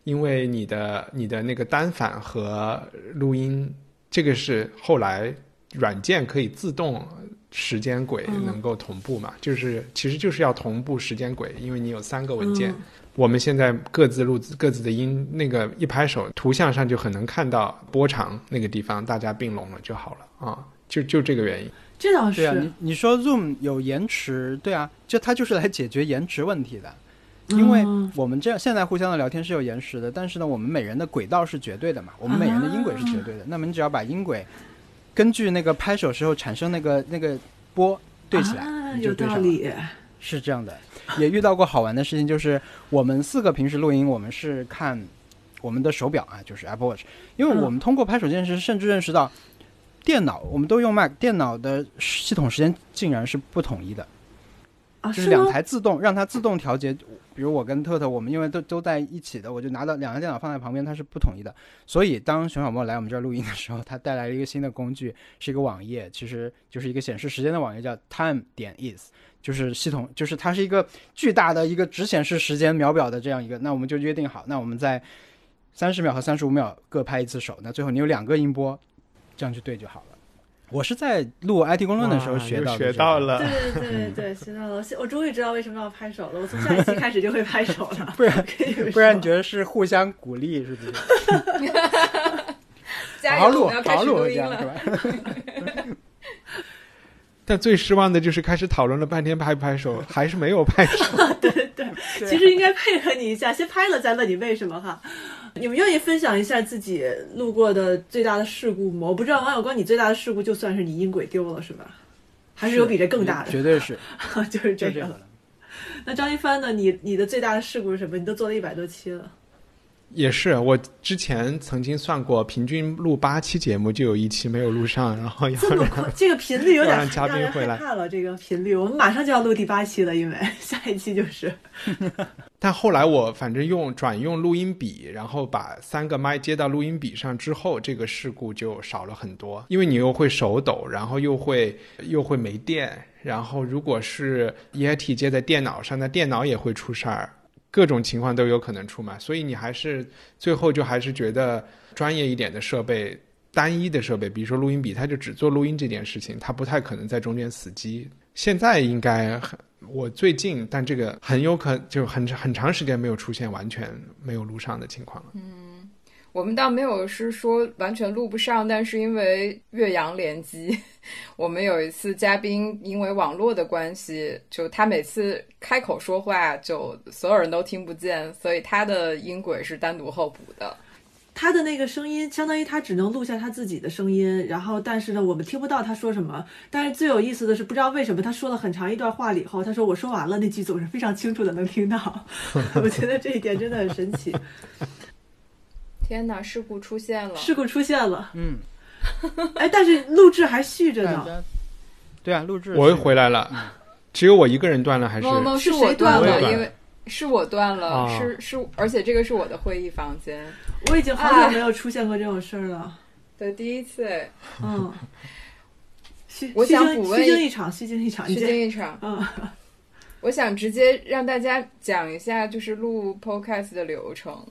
因为你的你的那个单反和录音，这个是后来软件可以自动时间轨嗯能够同步嘛，就是其实就是要同步时间轨，因为你有三个文件。嗯我们现在各自录各自的音，那个一拍手，图像上就很能看到波长那个地方，大家并拢了就好了啊，就就这个原因。这倒是，对啊，你你说 Zoom 有延迟，对啊，就它就是来解决延迟问题的。因为嗯我们这样现在互相的聊天是有延时的，但是呢，我们每人的轨道是绝对的嘛，我们每人的音轨是绝对的。那么你只要把音轨根据那个拍手时候产生那个那个波对起来，啊，你就对上了。道理。是这样的，也遇到过好玩的事情，就是我们四个平时录音，我们是看我们的手表啊，就是 Apple Watch，因为嗯我们通过拍手这件事，甚至认识到电脑，我们都用 Mac，电脑的系统时间竟然是不统一的，啊，就是两？台自动让它自动调节。比如我跟特特，我们因为都都在一起的，我就拿到两台电脑放在旁边，它是不统一的。所以当熊小莫来我们这儿录音的时候，他带来了一个新的工具，是一个网页，其实就是一个显示时间的网页，叫 Time 点 is。就是系统，就是它是一个巨大的一个只显示时间秒表的这样一个，那我们就约定好，那我们在三十秒和三十五秒各拍一次手，那最后你有两个音波，这样去对就好了。我是在录 IT 公论的时候学到、学到。了，对对对对，学到了。我终于知道为什么要拍手了。我从下一期开始就会拍手了。不然不然你觉得是互相鼓励，是不是？加油，好好录，我们要开始好好录，这录音了。样是吧？但最失望的就是开始讨论了半天拍不拍手，还是没有拍手。对对对，其实应该配合你一下，先拍了再问你为什么哈。你们愿意分享一下自己路过的最大的事故吗？我不知道王小光，你最大的事故就算是你音轨丢了是吧？还是有比这更大的？绝对是，就是这个。那张一帆呢？你你的最大的事故是什么？你都做了一百多期了。也是，我之前曾经算过，平均录八期节目就有一期没有录上，然后要让这，这个频率有点嘉宾人回来了。这个频率，我们马上就要录第八期了，因为下一期就是 但后来我反正用转用录音笔，然后把三个麦接到录音笔上之后，这个事故就少了很多。因为你又会手抖，然后又会又会没电，然后如果是 Yet 接在电脑上，那电脑也会出事儿，各种情况都有可能出嘛。所以你还是最后就还是觉得专业一点的设备。单一的设备，比如说录音笔，它就只做录音这件事情，它不太可能在中间死机。现在应该很，我最近，但这个很有可就很很长时间没有出现完全没有录上的情况了。嗯我们倒没有是说完全录不上，但是因为岳阳联机，我们有一次嘉宾因为网络的关系，就他每次开口说话，就所有人都听不见，所以他的音轨是单独后补的。他的那个声音，相当于他只能录下他自己的声音，然后但是呢，我们听不到他说什么。但是最有意思的是，不知道为什么他说了很长一段话了以后，他说我说完了，那句总是非常清楚的能听到。我觉得这一点真的很神奇。天哪，事故出现了！事故出现了，嗯，哎，但是录制还续着呢。对啊，录制我又回来了，只有我一个人断了，还是猫猫是我谁断了，因为是我断了，啊是是，而且这个是我的会议房间我已经好久没有出现过这种事儿了。对第一次，嗯，虚我虚惊想补问虚惊一场，虚惊一场，虚惊一场。嗯，我想直接让大家讲一下，就是录 podcast 的流程。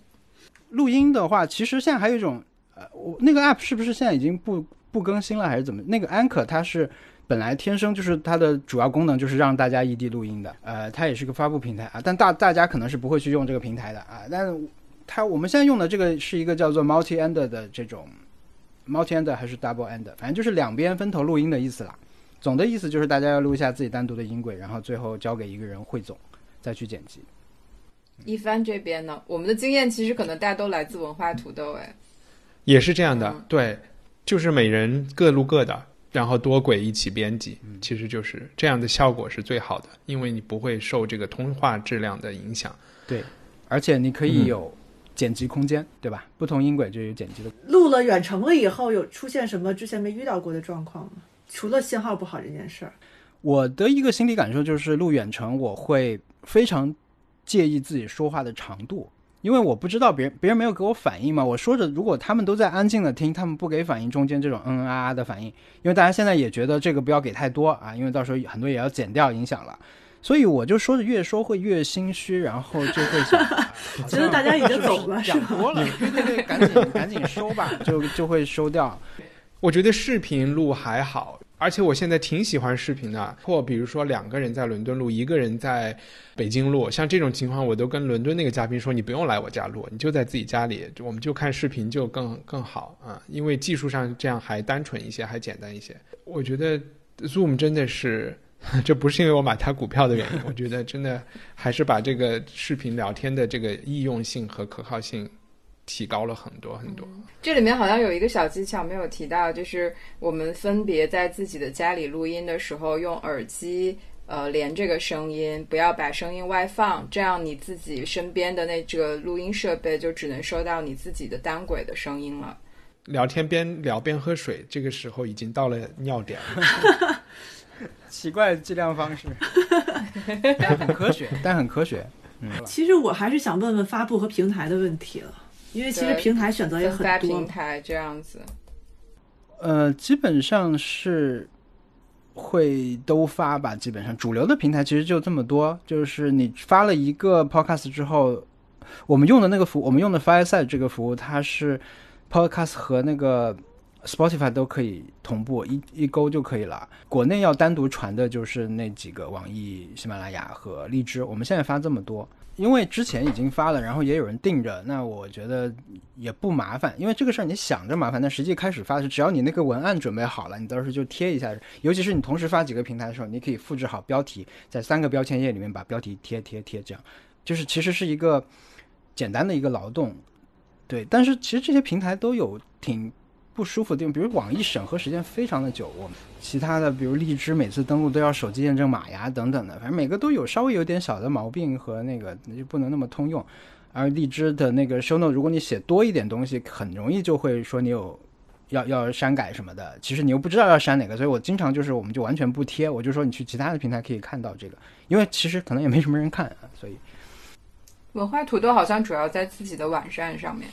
录音的话，其实现在还有一种，呃，我那个 app 是不是现在已经不不更新了，还是怎么？那个 Anchor 它是本来天生就是它的主要功能就是让大家异地录音的，呃，它也是个发布平台啊，但大大家可能是不会去用这个平台的啊，但它我们现在用的这个是一个叫做 multi end 的这种 multi end 还是 double end，反正就是两边分头录音的意思啦。总的意思就是大家要录一下自己单独的音轨，然后最后交给一个人汇总，再去剪辑。一帆这边呢，我们的经验其实可能大家都来自文化土豆，哎，也是这样的，嗯对，就是每人各录各的，然后多轨一起编辑，其实就是这样的效果是最好的，因为你不会受这个通话质量的影响。对而且你可以有剪辑空间，对吧？不同音轨就有剪辑的。录了远程了以后，有出现什么之前没遇到过的状况吗？除了信号不好这件事儿，我的一个心理感受就是录远程，我会非常介意自己说话的长度，因为我不知道别人别人没有给我反应嘛。我说着，如果他们都在安静的听，他们不给反应，中间这种嗯嗯啊啊的反应，因为大家现在也觉得这个不要给太多啊，因为到时候很多也要剪掉，影响了。所以我就说着越说会越心虚，然后就会想，啊 好觉得大家已经懂了，是讲？多了，对对对，赶紧赶紧收吧，就就会收掉。我觉得视频录还好，而且我现在挺喜欢视频的。或比如说两个人在伦敦录，一个人在北京录，像这种情况，我都跟伦敦那个嘉宾说，你不用来我家录，你就在自己家里，我们就看视频就更更好啊，因为技术上这样还单纯一些，还简单一些。我觉得 Zoom 真的是。这不是因为我买它股票的原因，我觉得真的还是把这个视频聊天的这个易用性和可靠性提高了很多很多。这里面好像有一个小技巧没有提到，就是我们分别在自己的家里录音的时候，用耳机呃连这个声音，不要把声音外放，这样你自己身边的那这个录音设备就只能收到你自己的单轨的声音了。聊天边聊边喝水，这个时候已经到了尿点了。奇怪的计量方式，但很科学，但很科学。嗯，其实我还是想问问发布和平台的问题了，因为其实平台选择也很多平。台这样子，呃，基本上是会都发吧。基本上主流的平台其实就这么多，就是你发了一个 podcast 之后，我们用的那个服，我们用的 Fireside 这个服务，它是 podcast 和那个 Spotify 都可以同步，一一勾就可以了。国内要单独传的就是那几个网易、喜马拉雅和荔枝。我们现在发这么多，因为之前已经发了，然后也有人订着，那我觉得也不麻烦，因为这个事儿你想着麻烦，但实际开始发的是，只要你那个文案准备好了，你到时候就贴一下。尤其是你同时发几个平台的时候，你可以复制好标题，在三个标签页里面把标题贴贴贴，这样就是其实是一个简单的一个劳动。对，但是其实这些平台都有挺不舒服的地方，比如网易审核时间非常的久，我们其他的比如荔枝每次登录都要手机验证码呀等等的，反正每个都有稍微有点小的毛病和那个就不能那么通用。而荔枝的那个 show note，如果你写多一点东西，很容易就会说你有要要删改什么的，其实你又不知道要删哪个，所以我经常就是我们就完全不贴，我就说你去其他的平台可以看到这个，因为其实可能也没什么人看，所以文化土豆好像主要在自己的网站上面。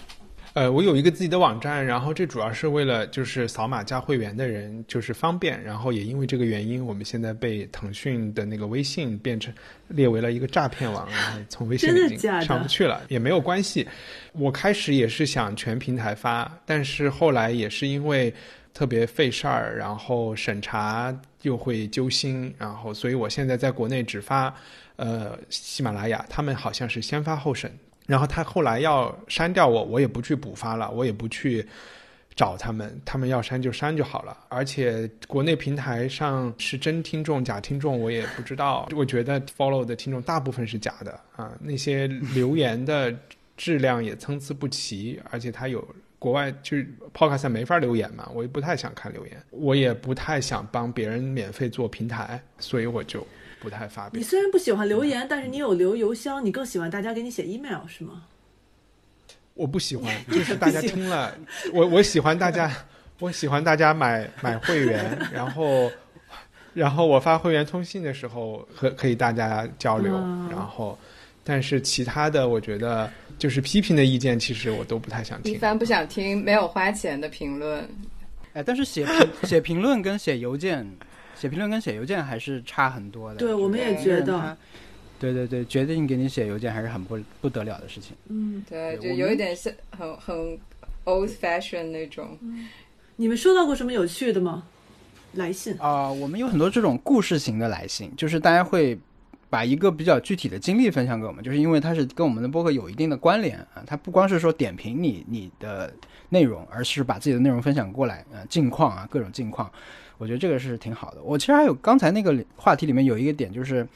呃，我有一个自己的网站，然后这主要是为了就是扫码加会员的人就是方便，然后也因为这个原因，我们现在被腾讯的那个微信变成列为了一个诈骗网，然后从微信已经上不去了，也没有关系。我开始也是想全平台发，但是后来也是因为特别费事儿，然后审查又会揪心，然后所以我现在在国内只发呃喜马拉雅，他们好像是先发后审。然后他后来要删掉我，我也不去补发了，我也不去找他们，他们要删就删就好了。而且国内平台上是真听众假听众，我也不知道。我觉得 follow 的听众大部分是假的啊，那些留言的质量也参差不齐，而且他有国外就是 podcast 没法留言嘛，我也不太想看留言，我也不太想帮别人免费做平台，所以我就不太发表你。虽然不喜欢留言，但是你有留邮箱，你更喜欢大家给你写 email 是吗？我不喜欢，就是大家听了，我我喜欢大家，我喜欢大家买买会员，然后然后我发会员通信的时候和可以大家交流，嗯然后但是其他的我觉得就是批评的意见，其实我都不太想听。一般不想听没有花钱的评论，哎，但是写评写评论跟写邮件，写评论跟写邮件还是差很多的。对，我们也觉得对对对，决定给你写邮件还是很不不得了的事情。嗯，对，就有一点像很很 old fashion 那种。你们收到过什么有趣的吗？来信，啊、我们有很多这种故事型的来信，就是大家会把一个比较具体的经历分享给我们，就是因为它是跟我们的播客有一定的关联啊，它不光是说点评你你的内容，而是把自己的内容分享过来，呃，近况啊，各种近况，我觉得这个是挺好的。我其实还有刚才那个话题里面有一个点就是。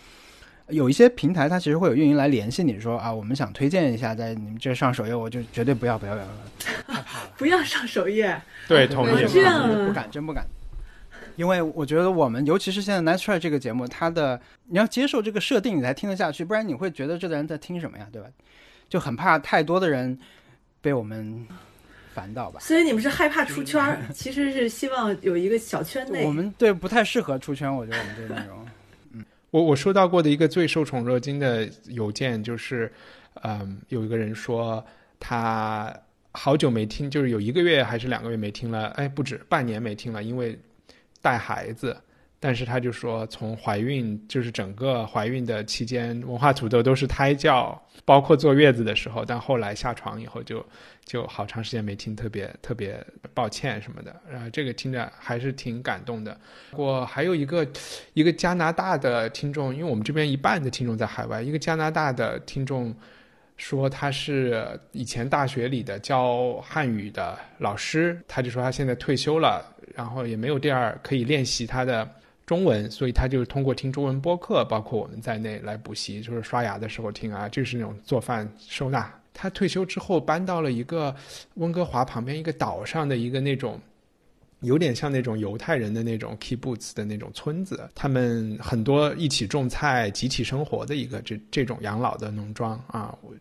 有一些平台，它其实会有运营来联系你说啊，我们想推荐一下，在你们这上首页，我就绝对不要不要不要，太怕了。不要上首页。对，同意不敢，真不敢。因为我觉得我们，尤其是现在 Nice Try 这个节目，它的你要接受这个设定，你才听得下去，不然你会觉得这个人在听什么呀，对吧？就很怕太多的人被我们烦到吧。所以你们是害怕出圈儿，其实是希望有一个小圈内。我们对不太适合出圈，我觉得我们这个内容。我我收到过的一个最受宠若惊的邮件，就是，嗯，有一个人说他好久没听，就是有一个月还是两个月没听了，哎，不止半年没听了，因为带孩子。但是他就说，从怀孕就是整个怀孕的期间，文化土豆都是胎教，包括坐月子的时候，但后来下床以后就就好长时间没听，特别特别抱歉什么的。然后这个听着还是挺感动的。我还有一个一个加拿大的听众，因为我们这边一半的听众在海外，一个加拿大的听众说他是以前大学里的教汉语的老师，他就说他现在退休了，然后也没有地儿可以练习他的中文，所以他就是通过听中文播客，包括我们在内来补习，就是刷牙的时候听啊，就是那种做饭收纳。他退休之后搬到了一个温哥华旁边一个岛上的一个那种。有点像那种犹太人的那种 kibbutz 的那种村子，他们很多一起种菜、集体生活的一个这这种养老的农庄啊，我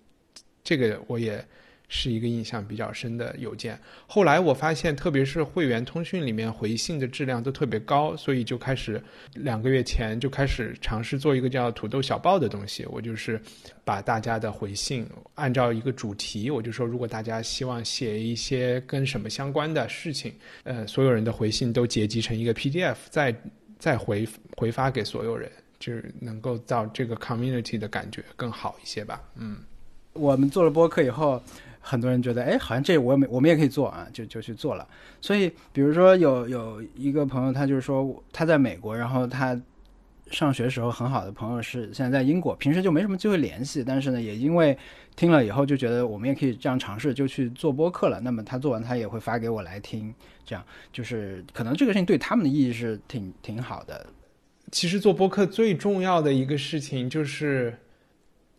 这个我也是一个印象比较深的邮件。后来我发现，特别是会员通讯里面回信的质量都特别高，所以就开始两个月前就开始尝试做一个叫土豆小报的东西。我就是把大家的回信按照一个主题，我就说，如果大家希望写一些跟什么相关的事情，呃，所有人的回信都结集成一个 PDF，再再回回发给所有人，就是能够到这个 community 的感觉更好一些吧。嗯。我们做了播客以后，很多人觉得，哎，好像这我们我们也可以做啊，就就去做了。所以，比如说有有一个朋友，他就是说他在美国，然后他上学时候很好的朋友是现在在英国，平时就没什么机会联系，但是呢，也因为听了以后就觉得我们也可以这样尝试，就去做播客了。那么他做完，他也会发给我来听，这样就是可能这个事情对他们的意义是挺挺好的。其实做播客最重要的一个事情就是，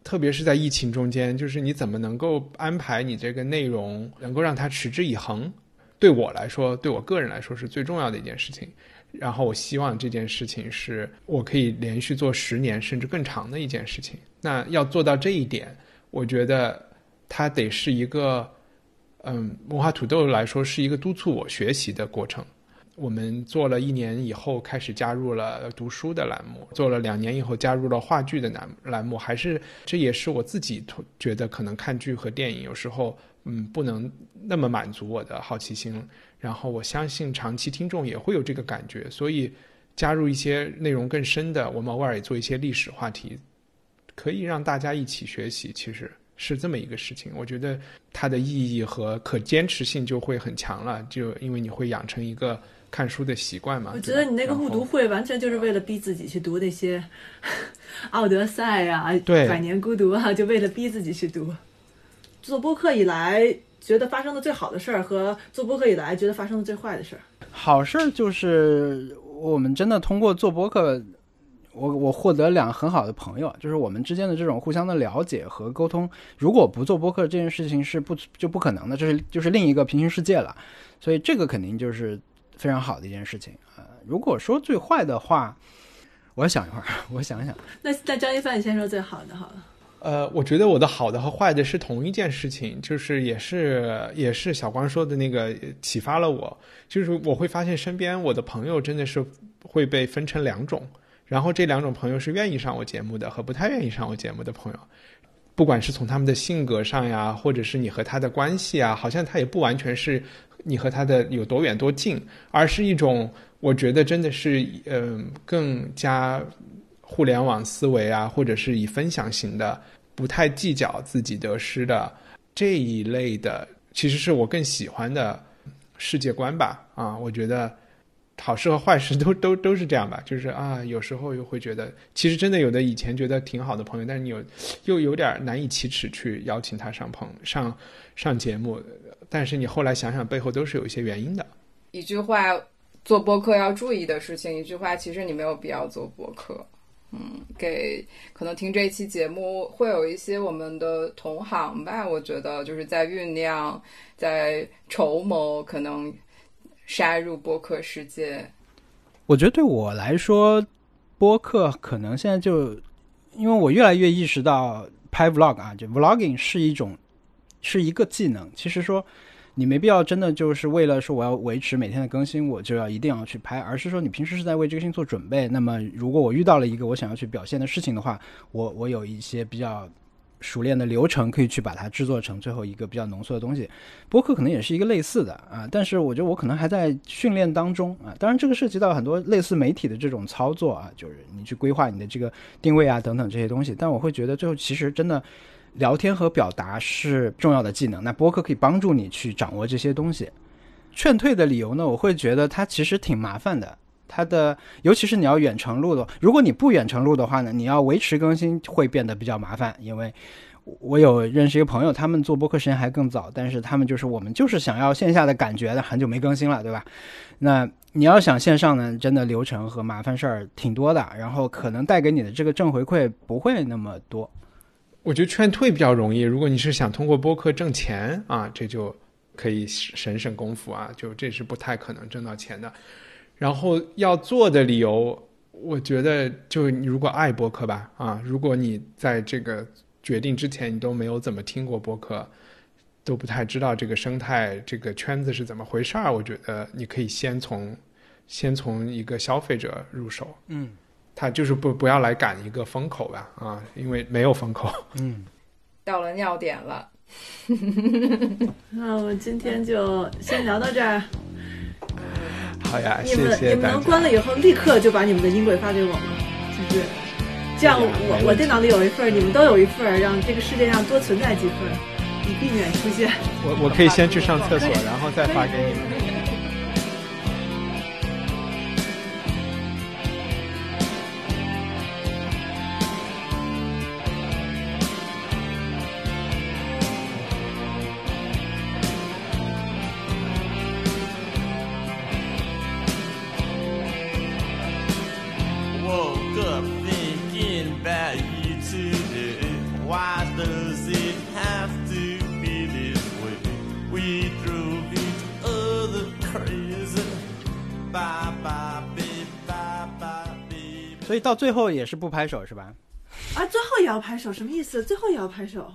特别是在疫情中间，就是你怎么能够安排你这个内容，能够让它持之以恒。对我来说，对我个人来说是最重要的一件事情。然后我希望这件事情是我可以连续做十年甚至更长的一件事情。那要做到这一点，我觉得它得是一个，嗯，文化土豆来说是一个督促我学习的过程。我们做了一年以后，开始加入了读书的栏目；做了两年以后，加入了话剧的栏栏目。还是这也是我自己觉得，可能看剧和电影有时候，嗯，不能那么满足我的好奇心。然后我相信长期听众也会有这个感觉，所以加入一些内容更深的，我们偶尔也做一些历史话题，可以让大家一起学习。其实是这么一个事情，我觉得它的意义和可坚持性就会很强了。就因为你会养成一个。看书的习惯嘛？我觉得你那个误读会完全就是为了逼自己去读那些《奥德赛》啊，对《百年孤独》啊，就为了逼自己去读。做播客以来，觉得发生的最好的事儿和做播客以来觉得发生的最坏的事儿。好事儿就是我们真的通过做播客，我我获得两个很好的朋友，就是我们之间的这种互相的了解和沟通，如果不做播客这件事情是不就不可能的，这是就是另一个平行世界了，所以这个肯定就是非常好的一件事情啊、呃如果说最坏的话，我想一会儿，我想想，那那张一帆，你先说最好的好了。呃，我觉得我的好的和坏的是同一件事情，就是也是也是小光说的那个呃启发了我，就是我会发现身边我的朋友真的是会被分成两种，然后这两种朋友是愿意上我节目的和不太愿意上我节目的朋友，不管是从他们的性格上呀，或者是你和他的关系啊，好像他也不完全是你和他的有多远多近，而是一种我觉得真的是嗯、更加互联网思维啊，或者是以分享型的。不太计较自己得失的这一类的，其实是我更喜欢的世界观吧。啊，我觉得好事和坏事都都都是这样吧。就是啊，有时候又会觉得，其实真的有的以前觉得挺好的朋友，但是你有又有点难以启齿去邀请他上棚上上节目，但是你后来想想，背后都是有一些原因的。一句话，做播客要注意的事情，一句话，其实你没有必要做播客。嗯，给可能听这一期节目会有一些我们的同行吧，我觉得就是在酝酿，在筹谋，可能杀入播客世界。我觉得对我来说，播客可能现在就，因为我越来越意识到拍 vlog 啊，就 vlogging 是一种是一个技能。其实说你没必要真的就是为了说我要维持每天的更新，我就要一定要去拍，而是说你平时是在为这个事情做准备。那么如果我遇到了一个我想要去表现的事情的话，我我有一些比较熟练的流程可以去把它制作成最后一个比较浓缩的东西。播客可能也是一个类似的啊，但是我觉得我可能还在训练当中啊。当然，这个涉及到很多类似媒体的这种操作啊，就是你去规划你的这个定位啊等等这些东西。但我会觉得最后其实真的聊天和表达是重要的技能，那播客可以帮助你去掌握这些东西。劝退的理由呢，我会觉得它其实挺麻烦的。它的，尤其是你要远程录的，如果你不远程录的话呢，你要维持更新会变得比较麻烦，因为我有认识一个朋友，他们做播客时间还更早，但是他们就是我们就是想要线下的感觉，的很久没更新了，对吧？那你要想线上呢，真的流程和麻烦事儿挺多的，然后可能带给你的这个正回馈不会那么多。我觉得劝退比较容易，如果你是想通过播客挣钱啊，这就可以省省功夫啊，就这是不太可能挣到钱的。然后要做的理由，我觉得就你如果爱播客吧，啊，如果你在这个决定之前你都没有怎么听过播客，都不太知道这个生态、这个圈子是怎么回事儿，我觉得你可以先从先从一个消费者入手，嗯他就是不不要来赶一个风口吧，啊，因为没有风口。嗯，到了尿点了，那我们今天就先聊到这儿。好呀，你们你们能关。了以后立刻就把你们的音轨发给我吗？就是这样我我电脑里有一份，你们都有一份，让这个世界上多存在几份，以避免出现。我我可以先去上厕所，然后再发给你们。到最后也是不拍手是吧？啊，最后也要拍手，什么意思？最后也要拍手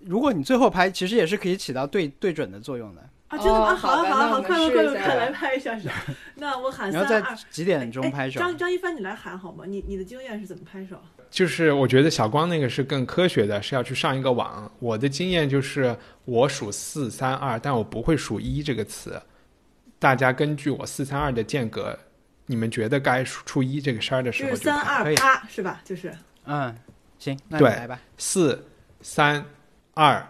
如果你最后拍，其实也是可以起到对对准的作用的。啊？真的吗？哦好啊好啊好，快快乐快来拍一下手。那我喊你要在三二。几点钟拍手？哎张张一帆，你来喊好吗？你你的经验是怎么拍手？就是我觉得小光那个是更科学的，是要去上一个网。我的经验就是我数四三二，但我不会数一这个词。大家根据我四三二的间隔，你们觉得该数出一这个声儿的时就是候就拍可以三二八是吧？就是嗯，行，那来吧。四三二